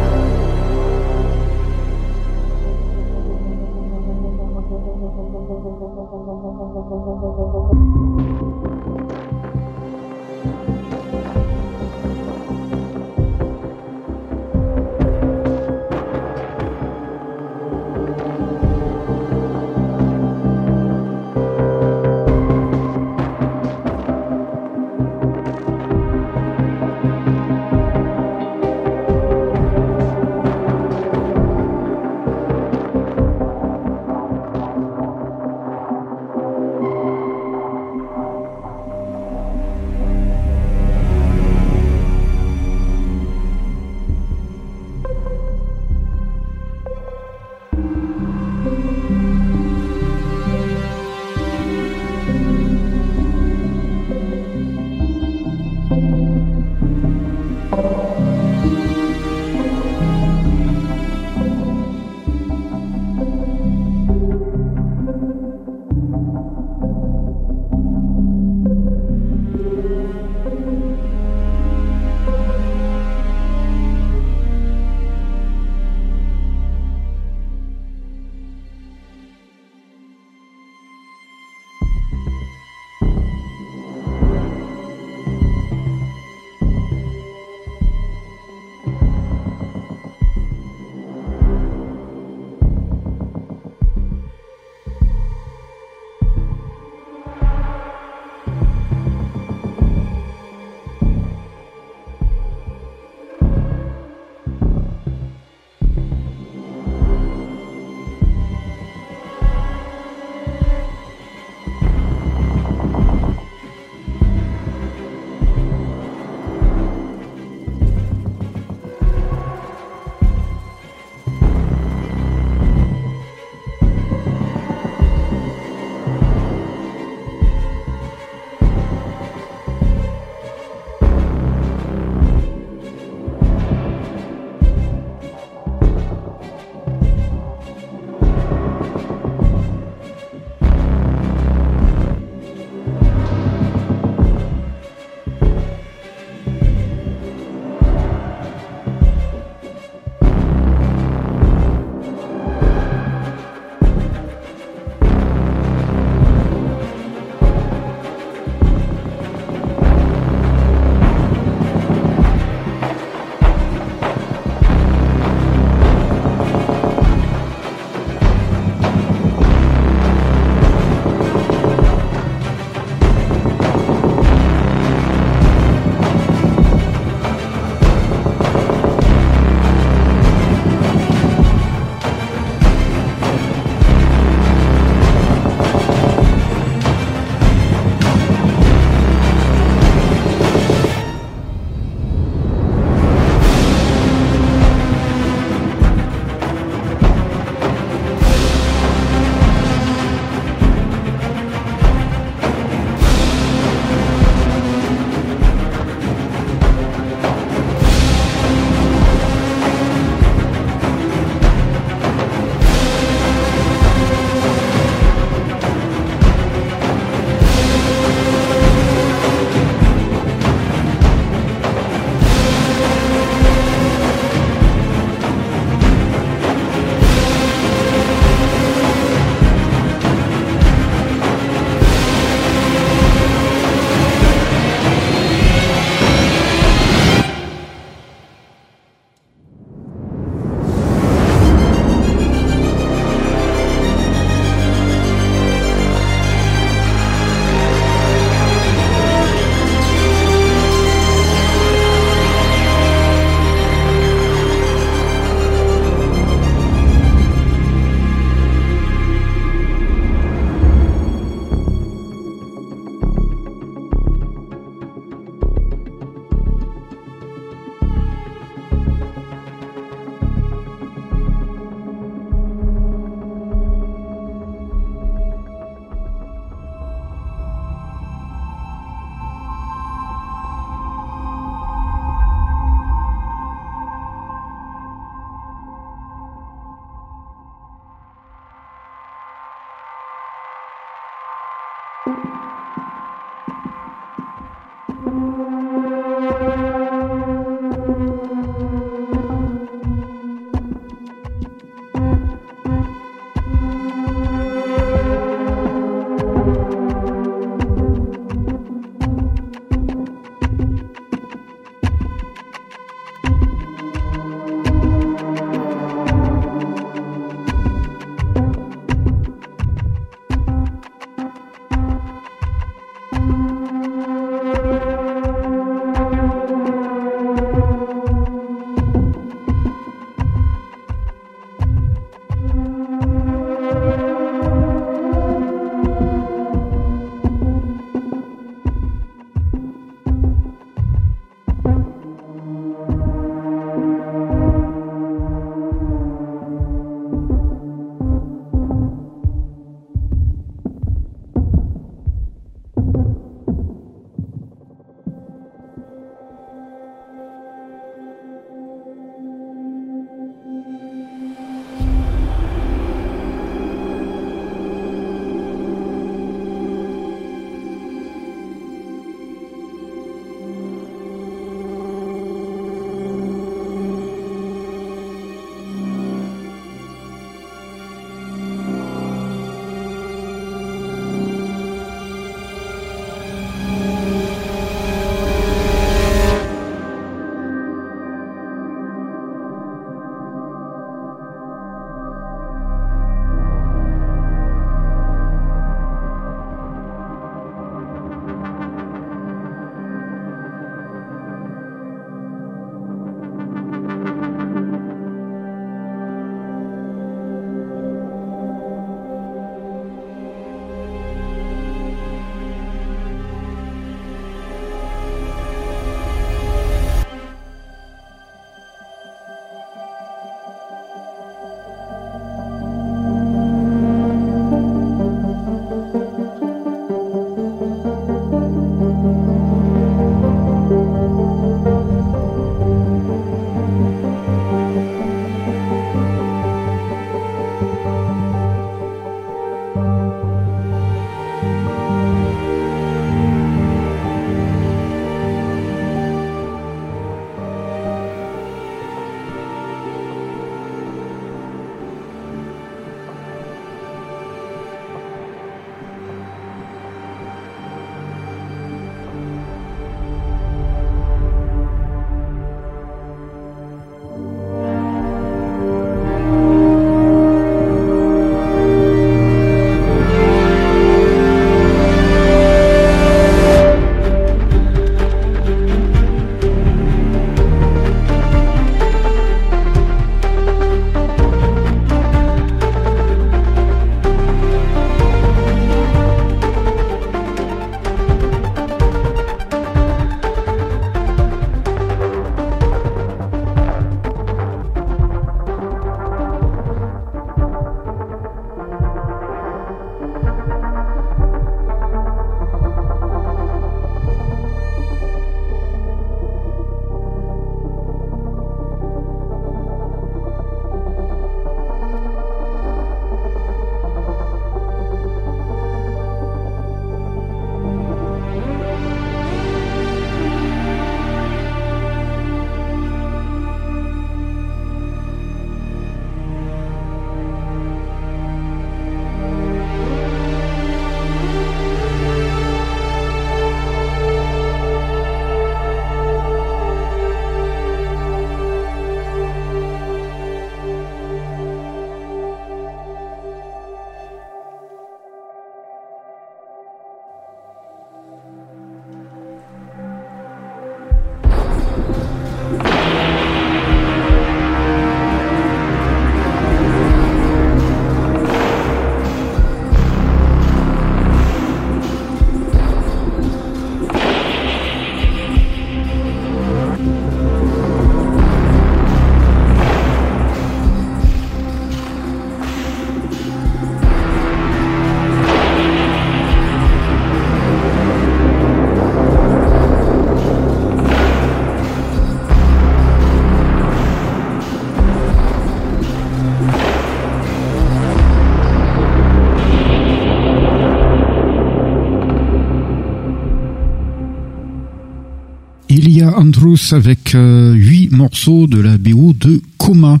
Andrews avec euh, huit morceaux de la BO de Coma,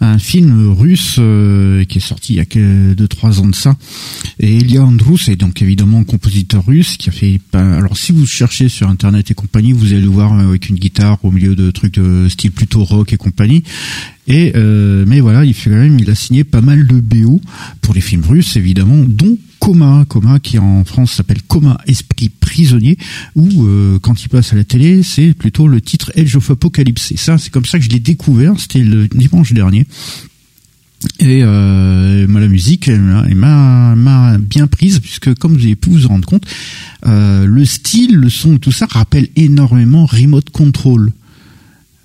un film russe euh, qui est sorti il y a que deux trois ans de ça. Et Elia Andrews est donc évidemment un compositeur russe qui a fait. ben, alors si vous cherchez sur internet et compagnie, vous allez le voir euh, avec une guitare au milieu de trucs de style plutôt rock et compagnie. Et euh, mais voilà, il fait quand même, il a signé pas mal de BO pour les films russes évidemment, dont Coma, Coma qui en France s'appelle Coma Esprit prisonnier, ou euh, quand il passe à la télé, c'est plutôt le titre Edge of Apocalypse. Et ça, c'est comme ça que je l'ai découvert. C'était le dimanche dernier. Et euh, la musique, elle m'a- bien prise puisque, comme vous avez pu vous en rendre compte, euh, le style, le son, tout ça rappelle énormément Remote Control.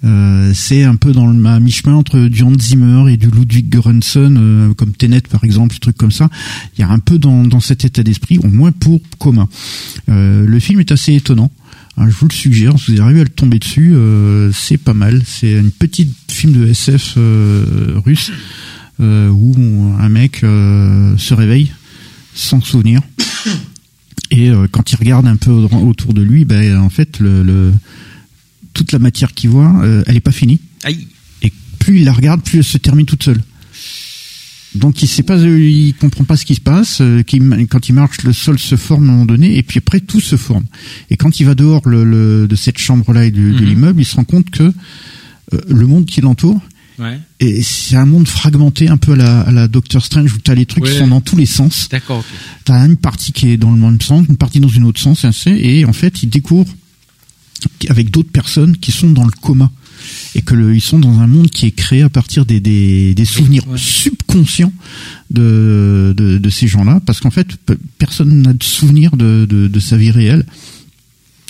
Euh, c'est un peu dans le mi-chemin entre du Hans Zimmer et du Ludwig Göransson, euh, comme Tenet par exemple, des trucs comme ça. Il y a un peu dans, dans cet état d'esprit, au moins pour commun. Euh, le film est assez étonnant. Hein, je vous le suggère, si vous arrivez à le tomber dessus, euh, c'est pas mal. C'est une petite film de SF euh, russe euh, où un mec euh, se réveille sans souvenir. Et euh, quand il regarde un peu au- autour de lui, ben, en fait, le, le- toute la matière qu'il voit, euh, elle est pas finie. Aïe. Et plus il la regarde, plus elle se termine toute seule. Donc il sait pas, euh, il comprend pas ce qui se passe. euh, quand il marche, le sol se forme à un moment donné, et puis après tout se forme. Et quand il va dehors le, le- de cette chambre-là et de Mhm. l'immeuble, il se rend compte que euh, le monde qui l'entoure, Ouais. et c'est un monde fragmenté, un peu à la, à la Doctor Strange, où tu as les trucs qui sont dans tous les sens. D'accord. ok. Tu as une partie qui est dans le même sens, une partie dans une autre sens, et, en fait, il découvre avec d'autres personnes qui sont dans le coma et que le, ils sont dans un monde qui est créé à partir des, des, des souvenirs Ouais. subconscients de, de, de ces gens-là, parce qu'en fait, pe- personne n'a de souvenir de, de, de sa vie réelle,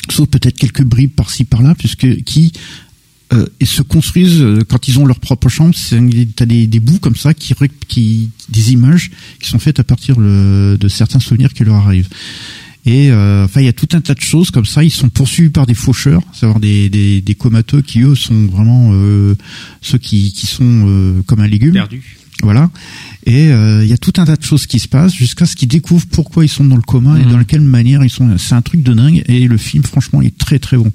sauf peut-être quelques bribes par-ci par-là, puisque qui euh, et se construisent euh, quand ils ont leur propre chambre. c'est- T'as des, des bouts comme ça qui, qui des images qui sont faites à partir le- de certains souvenirs qui leur arrivent. Et euh, enfin, il y a tout un tas de choses comme ça. Ils sont poursuivis par des faucheurs, c'est-à-dire des, des, des comateux qui eux sont vraiment euh, ceux qui, qui sont euh, comme un légume. Perdu. Voilà. Et euh, il y a tout un tas de choses qui se passent jusqu'à ce qu'ils découvrent pourquoi ils sont dans le coma et Mhm. dans quelle manière ils sont. C'est un truc de dingue. Et le film, franchement, est très très bon.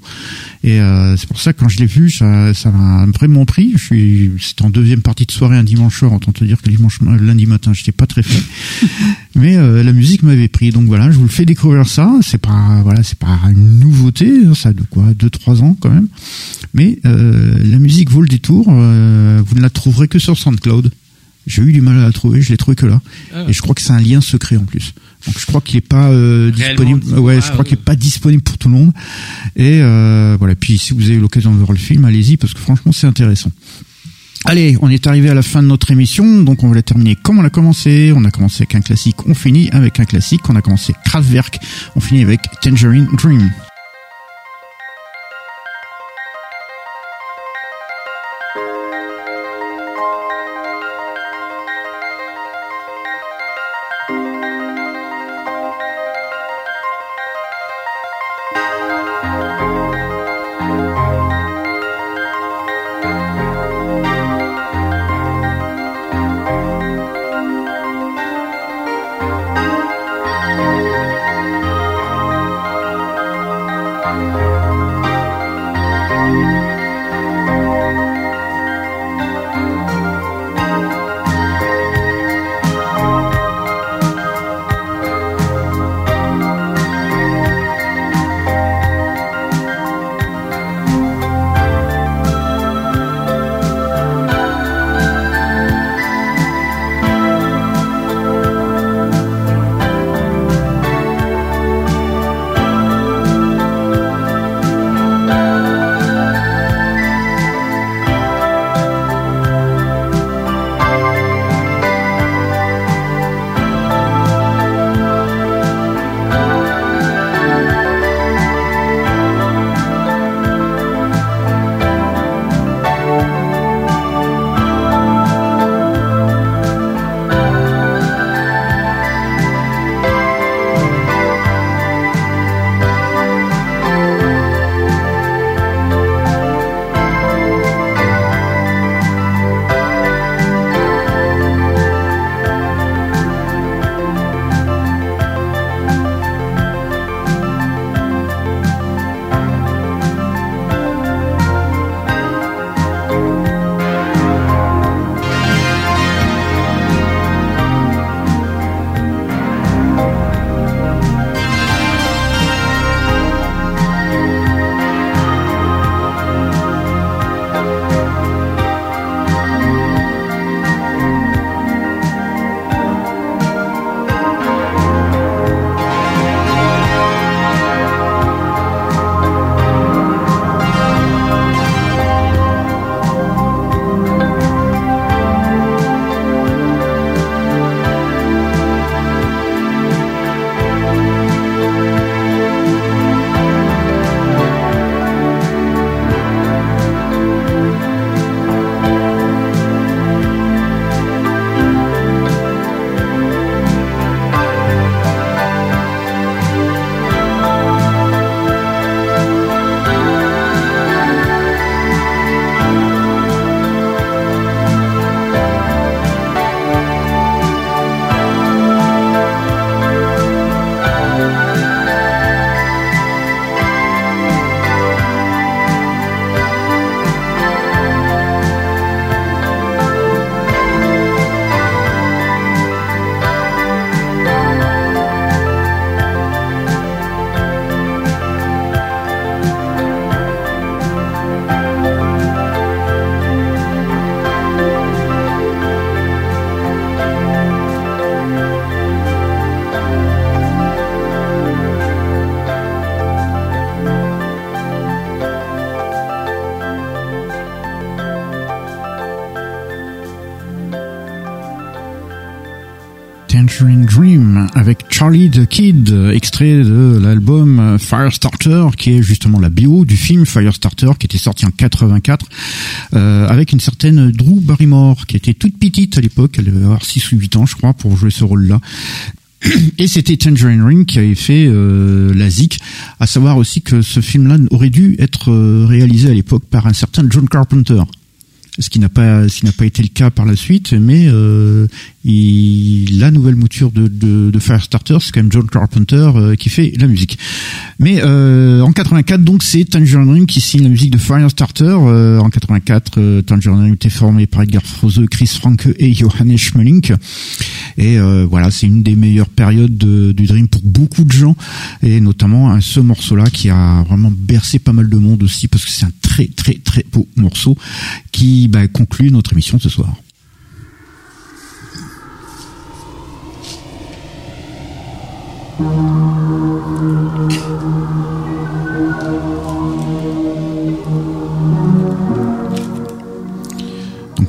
Et euh, c'est pour ça que quand je l'ai vu, ça, ça m'a vraiment pris. Je suis, c'était en deuxième partie de soirée un dimanche soir. Autant te dire que le dimanche, lundi matin, j'étais pas très fait. Mais euh, la musique m'avait pris. Donc voilà, je vous le fais découvrir ça. C'est pas, voilà, c'est pas une nouveauté. Ça a de quoi, deux trois ans quand même. Mais euh, la musique vaut le détour. Euh, vous ne la trouverez que sur SoundCloud. J'ai eu du mal à la trouver, je l'ai trouvé que là. Ah. Et je crois que c'est un lien secret en plus. Donc je crois qu'il est pas euh, disponible. Ouais, je crois ouais. qu'il est pas disponible pour tout le monde. Et euh, voilà. Puis si vous avez l'occasion de voir le film, allez-y parce que franchement c'est intéressant. Allez, on est arrivé à la fin de notre émission, donc on va la terminer comme on l'a commencé. On a commencé avec un classique, on finit avec un classique. On a commencé Kraftwerk, on finit avec Tangerine Dream. The Kid, extrait de l'album Firestarter, qui est justement la bio du film Firestarter, qui était sorti en 84, euh, avec une certaine Drew Barrymore, qui était toute petite à l'époque, elle devait avoir 6 ou 8 ans, je crois, pour jouer ce rôle-là. Et c'était Tangerine Ring qui avait fait euh, la ZIC, à savoir aussi que ce film-là aurait dû être euh, réalisé à l'époque par un certain John Carpenter ce qui n'a pas pas été le cas par la suite mais euh, la nouvelle mouture de, de, de Firestarter c'est quand même John Carpenter euh, qui fait la musique mais euh, en 84 donc c'est Tangerine Dream qui signe la musique de Firestarter euh, en 84 euh, Tangerine Dream était formé par Edgar Froese Chris Franke et Johannes Schmeling et euh, voilà c'est une des meilleures périodes de, du Dream pour beaucoup de gens et notamment ce morceau là qui a vraiment bercé pas mal de monde aussi parce que c'est un très très très beau morceau qui bah, conclut notre émission ce soir.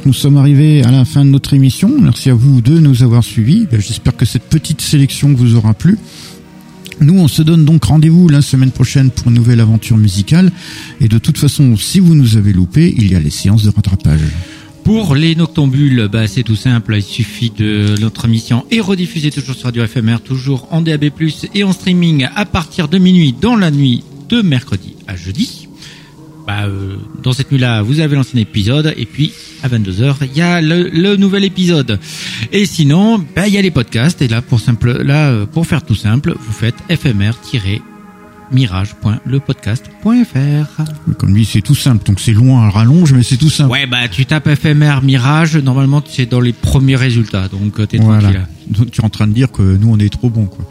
Nous sommes arrivés à la fin de notre émission. Merci à vous de nous avoir suivis. Ben, j'espère que cette petite sélection vous aura plu. Nous, on se donne donc rendez-vous la semaine prochaine pour une nouvelle aventure musicale. Et de toute façon, si vous nous avez loupé, il y a les séances de rattrapage. Pour les noctambules, bah, c'est tout simple. Il suffit de notre émission est rediffusée toujours sur Radio FMR, toujours en DAB+, et en streaming à partir de minuit dans la nuit de mercredi à jeudi. Bah, euh, dans cette nuit-là, vous avez l'ancien épisode, et puis à 22h, il y a le, le, nouvel épisode. Et sinon, bah, il y a les podcasts, et là, pour simple, là, euh, pour faire tout simple, vous faites fmr mirage.lepodcast.fr. Comme lui, c'est tout simple. Donc c'est loin à rallonge, mais c'est tout simple. Ouais, bah tu tapes FMR Mirage, normalement c'est dans les premiers résultats. Donc euh, t'es Voilà. tranquille. Donc tu es en train de dire que nous, on est trop bons, quoi.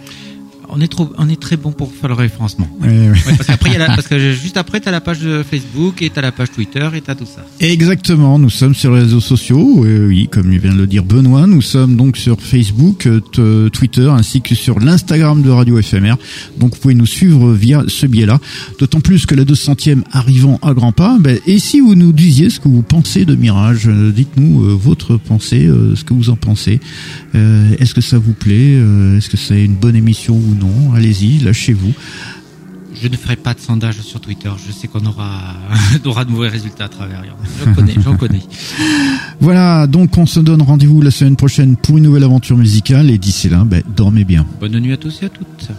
On est trop, on est très bon pour faire le référencement. Ouais, ouais. Ouais, parce qu'après, il y a la- parce que juste après, t'as la page de Facebook et t'as la page Twitter et t'as tout ça. Exactement, nous sommes sur les réseaux sociaux, euh, oui, comme il vient de le dire Benoît, nous sommes donc sur Facebook, euh, t- Twitter, ainsi que sur l'Instagram de Radio FMR, donc vous pouvez nous suivre via ce biais-là, d'autant plus que la 200e arrivant à grands pas, ben, et si vous nous disiez ce que vous pensez de Mirage, euh, dites-nous euh, votre pensée, euh, ce que vous en pensez, Euh, est-ce que ça vous plaît, Euh, est-ce que c'est une bonne émission ou non, allez-y, lâchez-vous. Je ne ferai pas de sondage sur Twitter. Je sais qu'on aura, de mauvais résultats à travers. J'en connais, j'en connais. Voilà, donc on se donne rendez-vous la semaine prochaine pour une nouvelle aventure musicale, et d'ici là, ben, dormez bien. Bonne nuit à tous et à toutes.